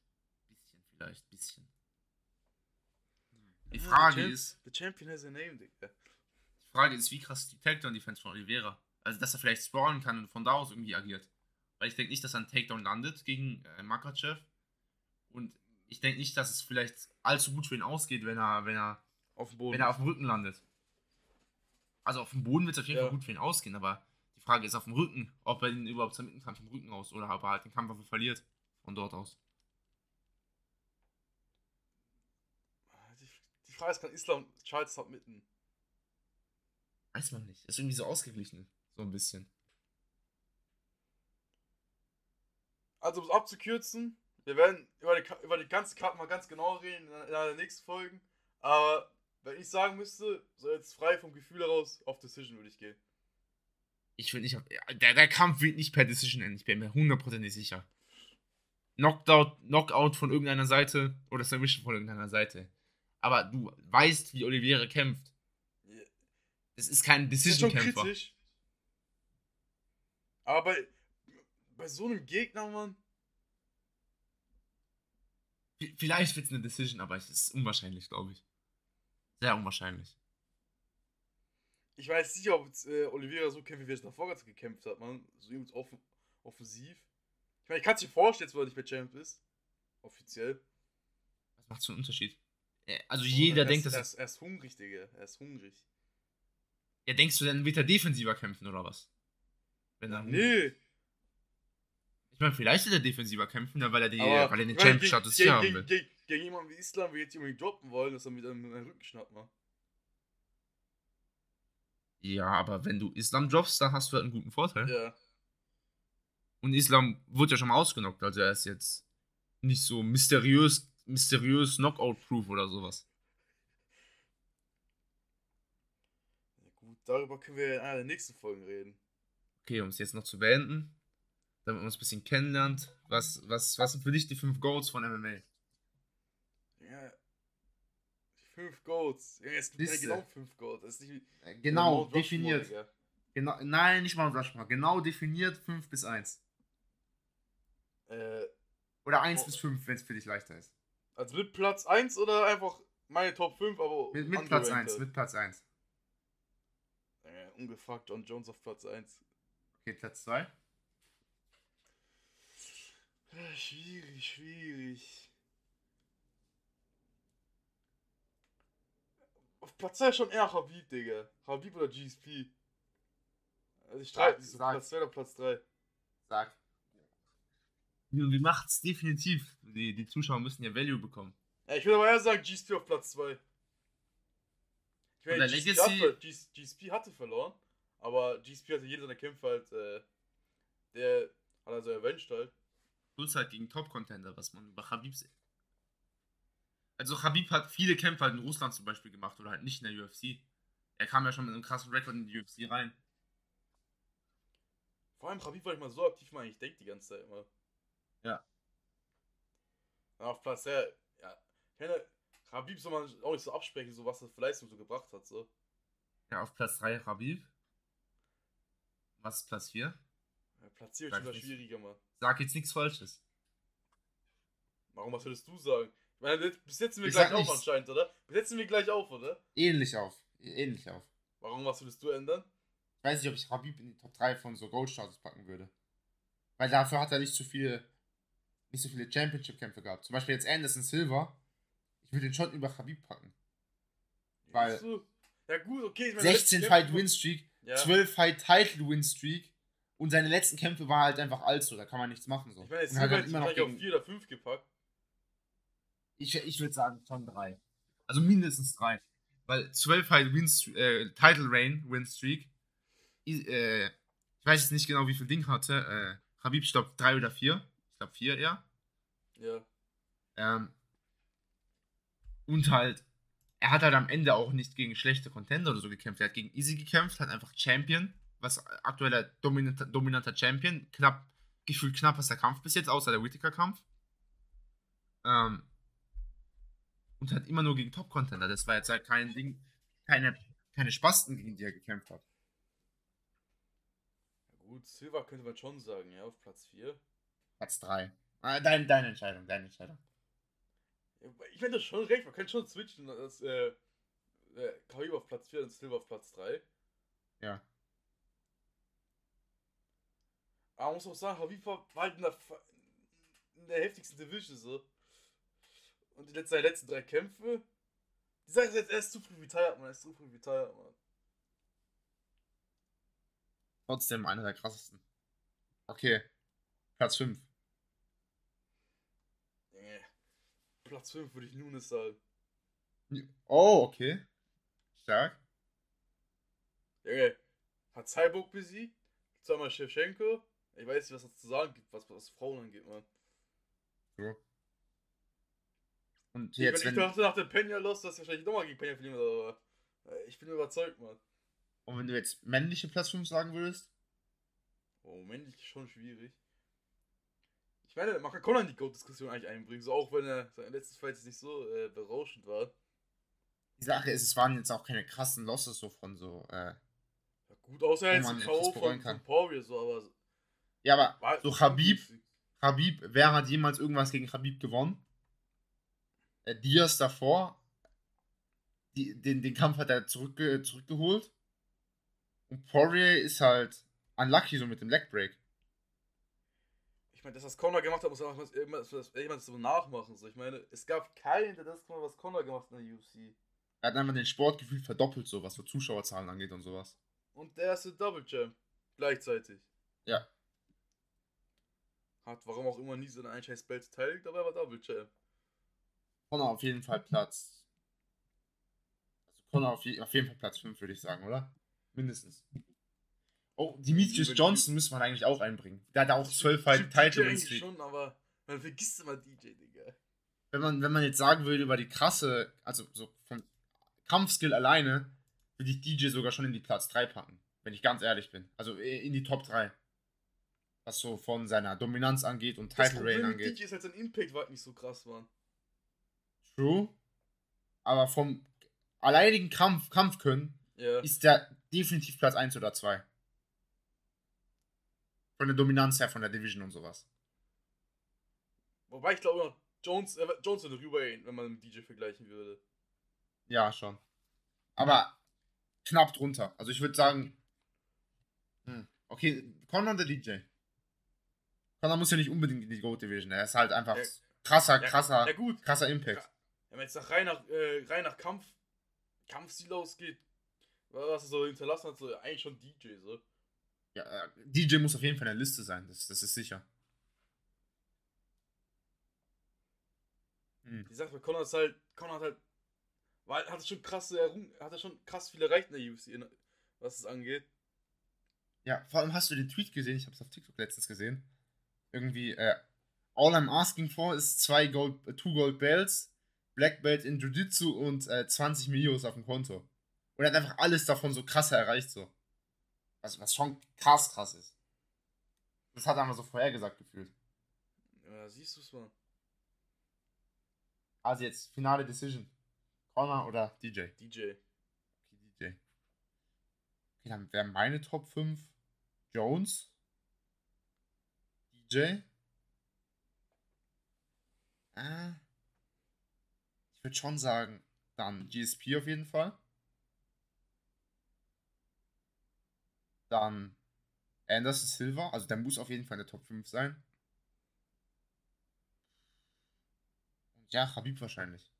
Bisschen vielleicht, bisschen. Die Ja, Frage Champ- ist, The Champion has a name, Digga. Die Frage ist, wie krass die Takedown-Defense von Oliveira? Also, dass er vielleicht spawnen kann und von da aus irgendwie agiert. Weil ich denke nicht, dass er einen Takedown landet gegen äh, Makachev. Und ich denke nicht, dass es vielleicht allzu gut für ihn ausgeht, wenn er, wenn er, Auf dem Boden. wenn er auf dem Rücken landet. Also auf dem Boden wird es auf jeden Ja. Fall gut für ihn ausgehen, aber die Frage ist auf dem Rücken, ob er ihn überhaupt submitten kann vom Rücken aus oder ob er halt den Kampf einfach verliert von dort aus. die, die Frage ist, kann Islam Charles submitten? Weiß man nicht. Ist irgendwie so ausgeglichen. So ein bisschen. Also, um es abzukürzen, wir werden über die, über die ganze Karte mal ganz genau reden in einer der nächsten Folgen. Aber wenn ich sagen müsste, so jetzt frei vom Gefühl heraus, auf Decision würde ich gehen. Ich will nicht. auf- Der, der Kampf wird nicht per Decision enden. Ich bin mir hundertprozentig sicher. Knockout, Knockout von irgendeiner Seite oder Submission von irgendeiner Seite. Aber du weißt, wie Oliveira kämpft. Es ist kein Decision-Kämpfer. Aber bei, bei so einem Gegner, Mann, V- Vielleicht wird es eine Decision, aber es ist unwahrscheinlich, glaube ich. Sehr unwahrscheinlich. ich weiß nicht, ob jetzt, äh, Oliveira so kämpft, wie er es davor ganz gekämpft hat, man. So übelst off offensiv. Ich meine, ich kann es dir vorstellen, jetzt, wo er nicht mehr Champ ist. Offiziell. Was macht so einen Unterschied? Äh, Also jeder er denkt, ist, dass er, ist, er ist hungrig, Digga. Er ist hungrig. Ja, denkst du, dann wird er defensiver kämpfen oder was? Wenn er Nee. Ich meine, vielleicht wird er defensiver kämpfen, weil er, die, Aber weil er den gegen- hier haben will. gegen, gegen jemanden wie Islam, wie jetzt unbedingt droppen wollen, dass er mit einem Rücken schnappt, man. Ja, aber wenn du Islam droppst, dann hast du halt einen guten Vorteil. Ja. Und Islam wurde ja schon mal ausgenockt, also er ist jetzt nicht so mysteriös, mysteriös Knockout-proof oder sowas. Ja, gut, darüber können wir in einer der nächsten Folgen reden. Okay, um es jetzt noch zu beenden, damit man uns ein bisschen kennenlernt, was, was, was sind für dich die fünf Goals von MMA? Ja. Die fünf Goats. Ja, es gibt ja genau fünf wie Äh, Genau, definiert. Genau, nein, nicht mal Rushmore. Genau definiert 5 bis 1. Äh, Oder 1 Oh. bis 5, wenn es für dich leichter ist. also mit Platz 1 oder einfach meine Top 5, aber. Mit, mit Platz 1, ungerankte? mit Platz 1. Äh, ungefuckt John Jones auf Platz 1. Okay, Platz 2. Äh, Schwierig, schwierig. Auf Platz 2 schon eher Habib, Digga. Habib oder GSP. Also ich streite nicht so. Platz 2 oder Platz 3. Sag. Wie macht's definitiv. Die, die Zuschauer müssen ja Value bekommen. Ja, ich würde aber eher sagen GSP auf Platz 2. Ich meine, der GSP, Legacy- hatte, GS GSP hatte verloren, aber GSP hatte jede seiner Kämpfe halt, äh, der hat also erwünscht halt. Plus halt gegen Top-Contender, was man über Habib sieht. Also Habib hat viele Kämpfe halt in Russland zum Beispiel gemacht oder halt nicht in der UFC. Er kam ja schon mit einem krassen Rekord in die UFC rein. Vor allem Habib war nicht mal so aktiv, man eigentlich denkt die ganze Zeit immer. Ja. Ja, auf Platz 3, ja. Habib soll man auch nicht so absprechen, so was er für Leistung so gebracht hat, so. Ja, auf Platz 3 Habib. Was ist Platz 4? Ja, Platzierung Sag ist immer nicht. schwieriger, Mann. Sag jetzt nichts Falsches. Warum, was würdest du sagen? Ich meine, bis jetzt sind wir Ich gleich auf nichts. anscheinend, oder? Bis jetzt sind wir gleich auf, oder? Ähnlich auf. Ähnlich auf. Warum, was würdest du ändern? Ich weiß nicht, ob ich Habib in die Top 3 von so Gold-Status packen würde. Weil dafür hat er nicht so viele, nicht so viele Championship-Kämpfe gehabt. Zum Beispiel jetzt Anderson Silva. Ich würde den schon über Habib packen. Weil-? Ja gut, okay. Ich meine, 16 letzte Fight Kämpfe- Win-Streak, Ja. 12 Fight Title Win-Streak und seine letzten Kämpfe war halt einfach allzu, da kann man nichts machen so. Ich meine, jetzt hat halt immer noch gleich auf gegen, 4 oder 5 gepackt. Ich, ich würde sagen schon 3. Also mindestens 3. Weil 12 halt Wins, äh, Title Reign Win Streak. Äh, ich weiß jetzt nicht genau, wie viel Ding hatte. Äh, Habib, ich glaube 3 oder 4. Ich glaube 4 eher. Ja. Ähm, und halt, er hat halt am Ende auch nicht gegen schlechte Contender oder so gekämpft. Er hat gegen Easy gekämpft, hat einfach Champion, was aktueller dominanter, dominanter Champion. Knapp, gefühlt knappester Kampf bis jetzt, außer der Whittaker-Kampf. Ähm, und hat immer nur gegen Top-Contender. Das war jetzt halt kein Ding, keine, keine Spasten, gegen die er gekämpft hat. ja. Gut, Silva könnte man schon sagen, ja, auf Platz 4. Platz 3. Ah, dein, deine Entscheidung, deine Entscheidung. Ich finde das schon recht, man kann schon switchen. Das, äh, äh, Khabib auf Platz 4 und Silva auf Platz 3. Ja. Aber man muss auch sagen, Habib war halt in der, in der heftigsten Division so. Und die letzten, seine letzten drei Kämpfe. Die sagen jetzt, er ist zu früh retired, man. Er ist zu früh retired, man. Trotzdem einer der krassesten. Okay. Platz 5. Nee. Platz 5 würde ich Nunes sagen. Oh, okay. Stark. Junge, hat Cyborg besiegt, zweimal Shevchenko. Ich weiß nicht, was das zu sagen gibt, was, was Frauen angeht, man. So. Und Ich, jetzt, wenn, ich wenn, dachte nach dem Pena los, dass er wahrscheinlich nochmal gegen Pena verlieren aber äh, ich bin überzeugt, man. und wenn du jetzt männliche Platz 5 sagen würdest? Oh, männlich schon schwierig. Man kann Conan die Goat-Diskussion eigentlich einbringen, so auch wenn er sein letztes Fight jetzt nicht so äh, berauschend war. Die Sache ist, es waren jetzt auch keine krassen Losses so von so, äh, Ja, gut, außer jetzt ein K.O. von, von Poirier, so, aber. Ja, aber War, so Habib, Habib, wer hat jemals irgendwas gegen Habib gewonnen? Äh, Diaz davor, die, den, den Kampf hat er zurückge zurückgeholt. Und Poirier ist halt unlucky so mit dem Legbreak. Ich meine, das, was Conor gemacht hat, muss auch das so nachmachen. So. Ich meine, es gab keinen, der das gemacht hat, was Conor gemacht hat in der UFC. Er hat einfach den Sport gefühlt verdoppelt, so was so Zuschauerzahlen angeht und sowas. Und der erste Double Champ. Gleichzeitig. Ja. Hat warum auch immer nie so eine einscheiß Belt teilt, aber er war Double Champ. Conor auf jeden Fall Platz. Also Conor auf, je, auf jeden Fall Platz 5, würde ich sagen, oder? Mindestens. Oh, Demetrius Johnson müsste man eigentlich auch einbringen. Der hat auch zwölf Title Wins schon, aber man vergisst immer DJ, Digga. Wenn man, wenn man jetzt sagen würde über die krasse, also so vom Kampfskill alleine, würde ich DJ sogar schon in die Platz 3 packen. Wenn ich ganz ehrlich bin. Also äh, in die Top 3. Was so von seiner Dominanz angeht und Title Reign angeht. DJ ist halt sein Impact war halt nicht so krass, Mann. True. Aber vom alleinigen Kampf, Kampfkönnen Ja. ist der definitiv Platz 1 oder 2. Von der Dominanz her, von der Division und sowas. Wobei ich glaube noch, Jones, äh, Jones würde rüber gehen, wenn man mit DJ vergleichen würde. Ja, schon. Aber knapp drunter. Also ich würde sagen. Hm. Okay, Conor der DJ. Conor muss ja nicht unbedingt in die Goat Division. Er ist halt einfach Ja. krasser, Ja, krasser, Ja gut, krasser Impact. wenn man jetzt nach rein nach, äh, rein nach Kampf, Kampfstil ausgeht, was er so hinterlassen hat, so eigentlich schon DJ, so. Ja, äh, DJ muss auf jeden Fall in der Liste sein. Das, das ist sicher. Hm. Die Sache bei Conor ist halt, Conor hat halt, war, hat schon krasse, hat er schon krass viel erreicht in der UFC, in, was es angeht. Ja, vor allem hast du den Tweet gesehen, ich habe es auf TikTok letztens gesehen. Irgendwie, äh, all I'm asking for ist zwei Gold, äh, two Gold Belts, Black Belt in Jiu-Jitsu und äh, 20 Millios auf dem Konto. Und er hat einfach alles davon so krass erreicht, so. Was, was schon krass krass ist. Das hat er einfach so vorhergesagt gefühlt. Ja, siehst du es mal. Also jetzt, finale Decision. Connor oder DJ? DJ. Okay, DJ. Okay, dann wären meine Top 5 Jones, DJ. Äh, ich würde schon sagen, dann GSP auf jeden Fall. Dann Anderson Silva, also der muss auf jeden Fall in der Top 5 sein. Und ja, Habib wahrscheinlich.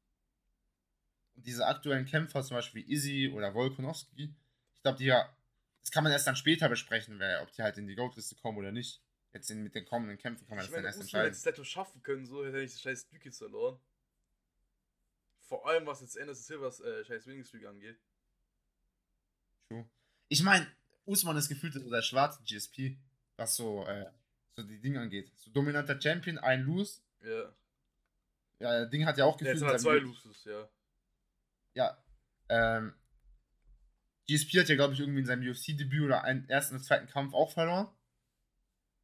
Und diese aktuellen Kämpfer, zum Beispiel Izzy oder Volkonowski, ich glaube, die ja, das kann man erst dann später besprechen, wer, ob die halt in die Goat-Liste kommen oder nicht. Jetzt in, mit den kommenden Kämpfen kann man Ich das dann meine, erst Usman hätte entscheiden. es hätte schaffen können, so hätte nicht das scheiß jetzt verloren. Vor allem, was jetzt Anderson Silvers äh, scheiß Winning Streak angeht. True. Ich meine, Usman ist gefühlt so der schwarze GSP, was so, äh, so die Dinge angeht. So dominanter Champion, ein Lose. Ja. Ja, Ding hat ja auch gefühlt. jetzt hat zwei Loses, ja. Ja. Ähm, GSP hat ja, glaube ich, irgendwie in seinem UFC-Debüt oder einen ersten oder zweiten Kampf auch verloren.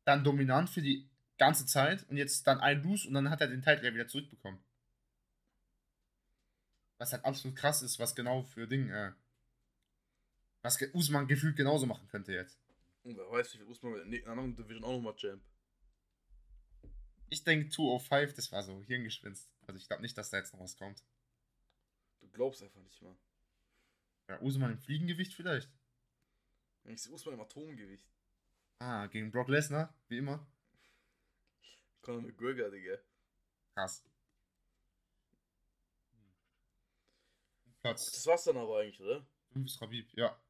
Dann dominant für die ganze Zeit und jetzt dann ein Lose und dann hat er den Titel ja wieder zurückbekommen. Was halt absolut krass ist, was genau für Ding, äh, was Usman gefühlt genauso machen könnte jetzt. Und wer weiß, wie viel Usman in der anderen Division auch nochmal Champ. Ich denke 205, das war so Hirngespinst. Also ich glaube nicht, dass da jetzt noch was kommt. Du glaubst einfach nicht mal. Ja, Usman im Fliegengewicht vielleicht. Ich sehe Usman im Atomgewicht. Ah, gegen Brock Lesnar, wie immer. Conor McGregor, Digga. Krass. Platz Das war's dann aber eigentlich, oder? 5 ist Rabib, ja.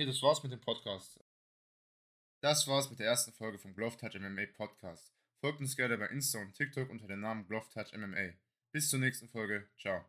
Okay, das war's mit dem Podcast. Das war's mit der ersten Folge vom Glove Touch MMA Podcast. Folgt uns gerne bei Insta und TikTok unter dem Namen Glove Touch MMA. Bis zur nächsten Folge. Ciao.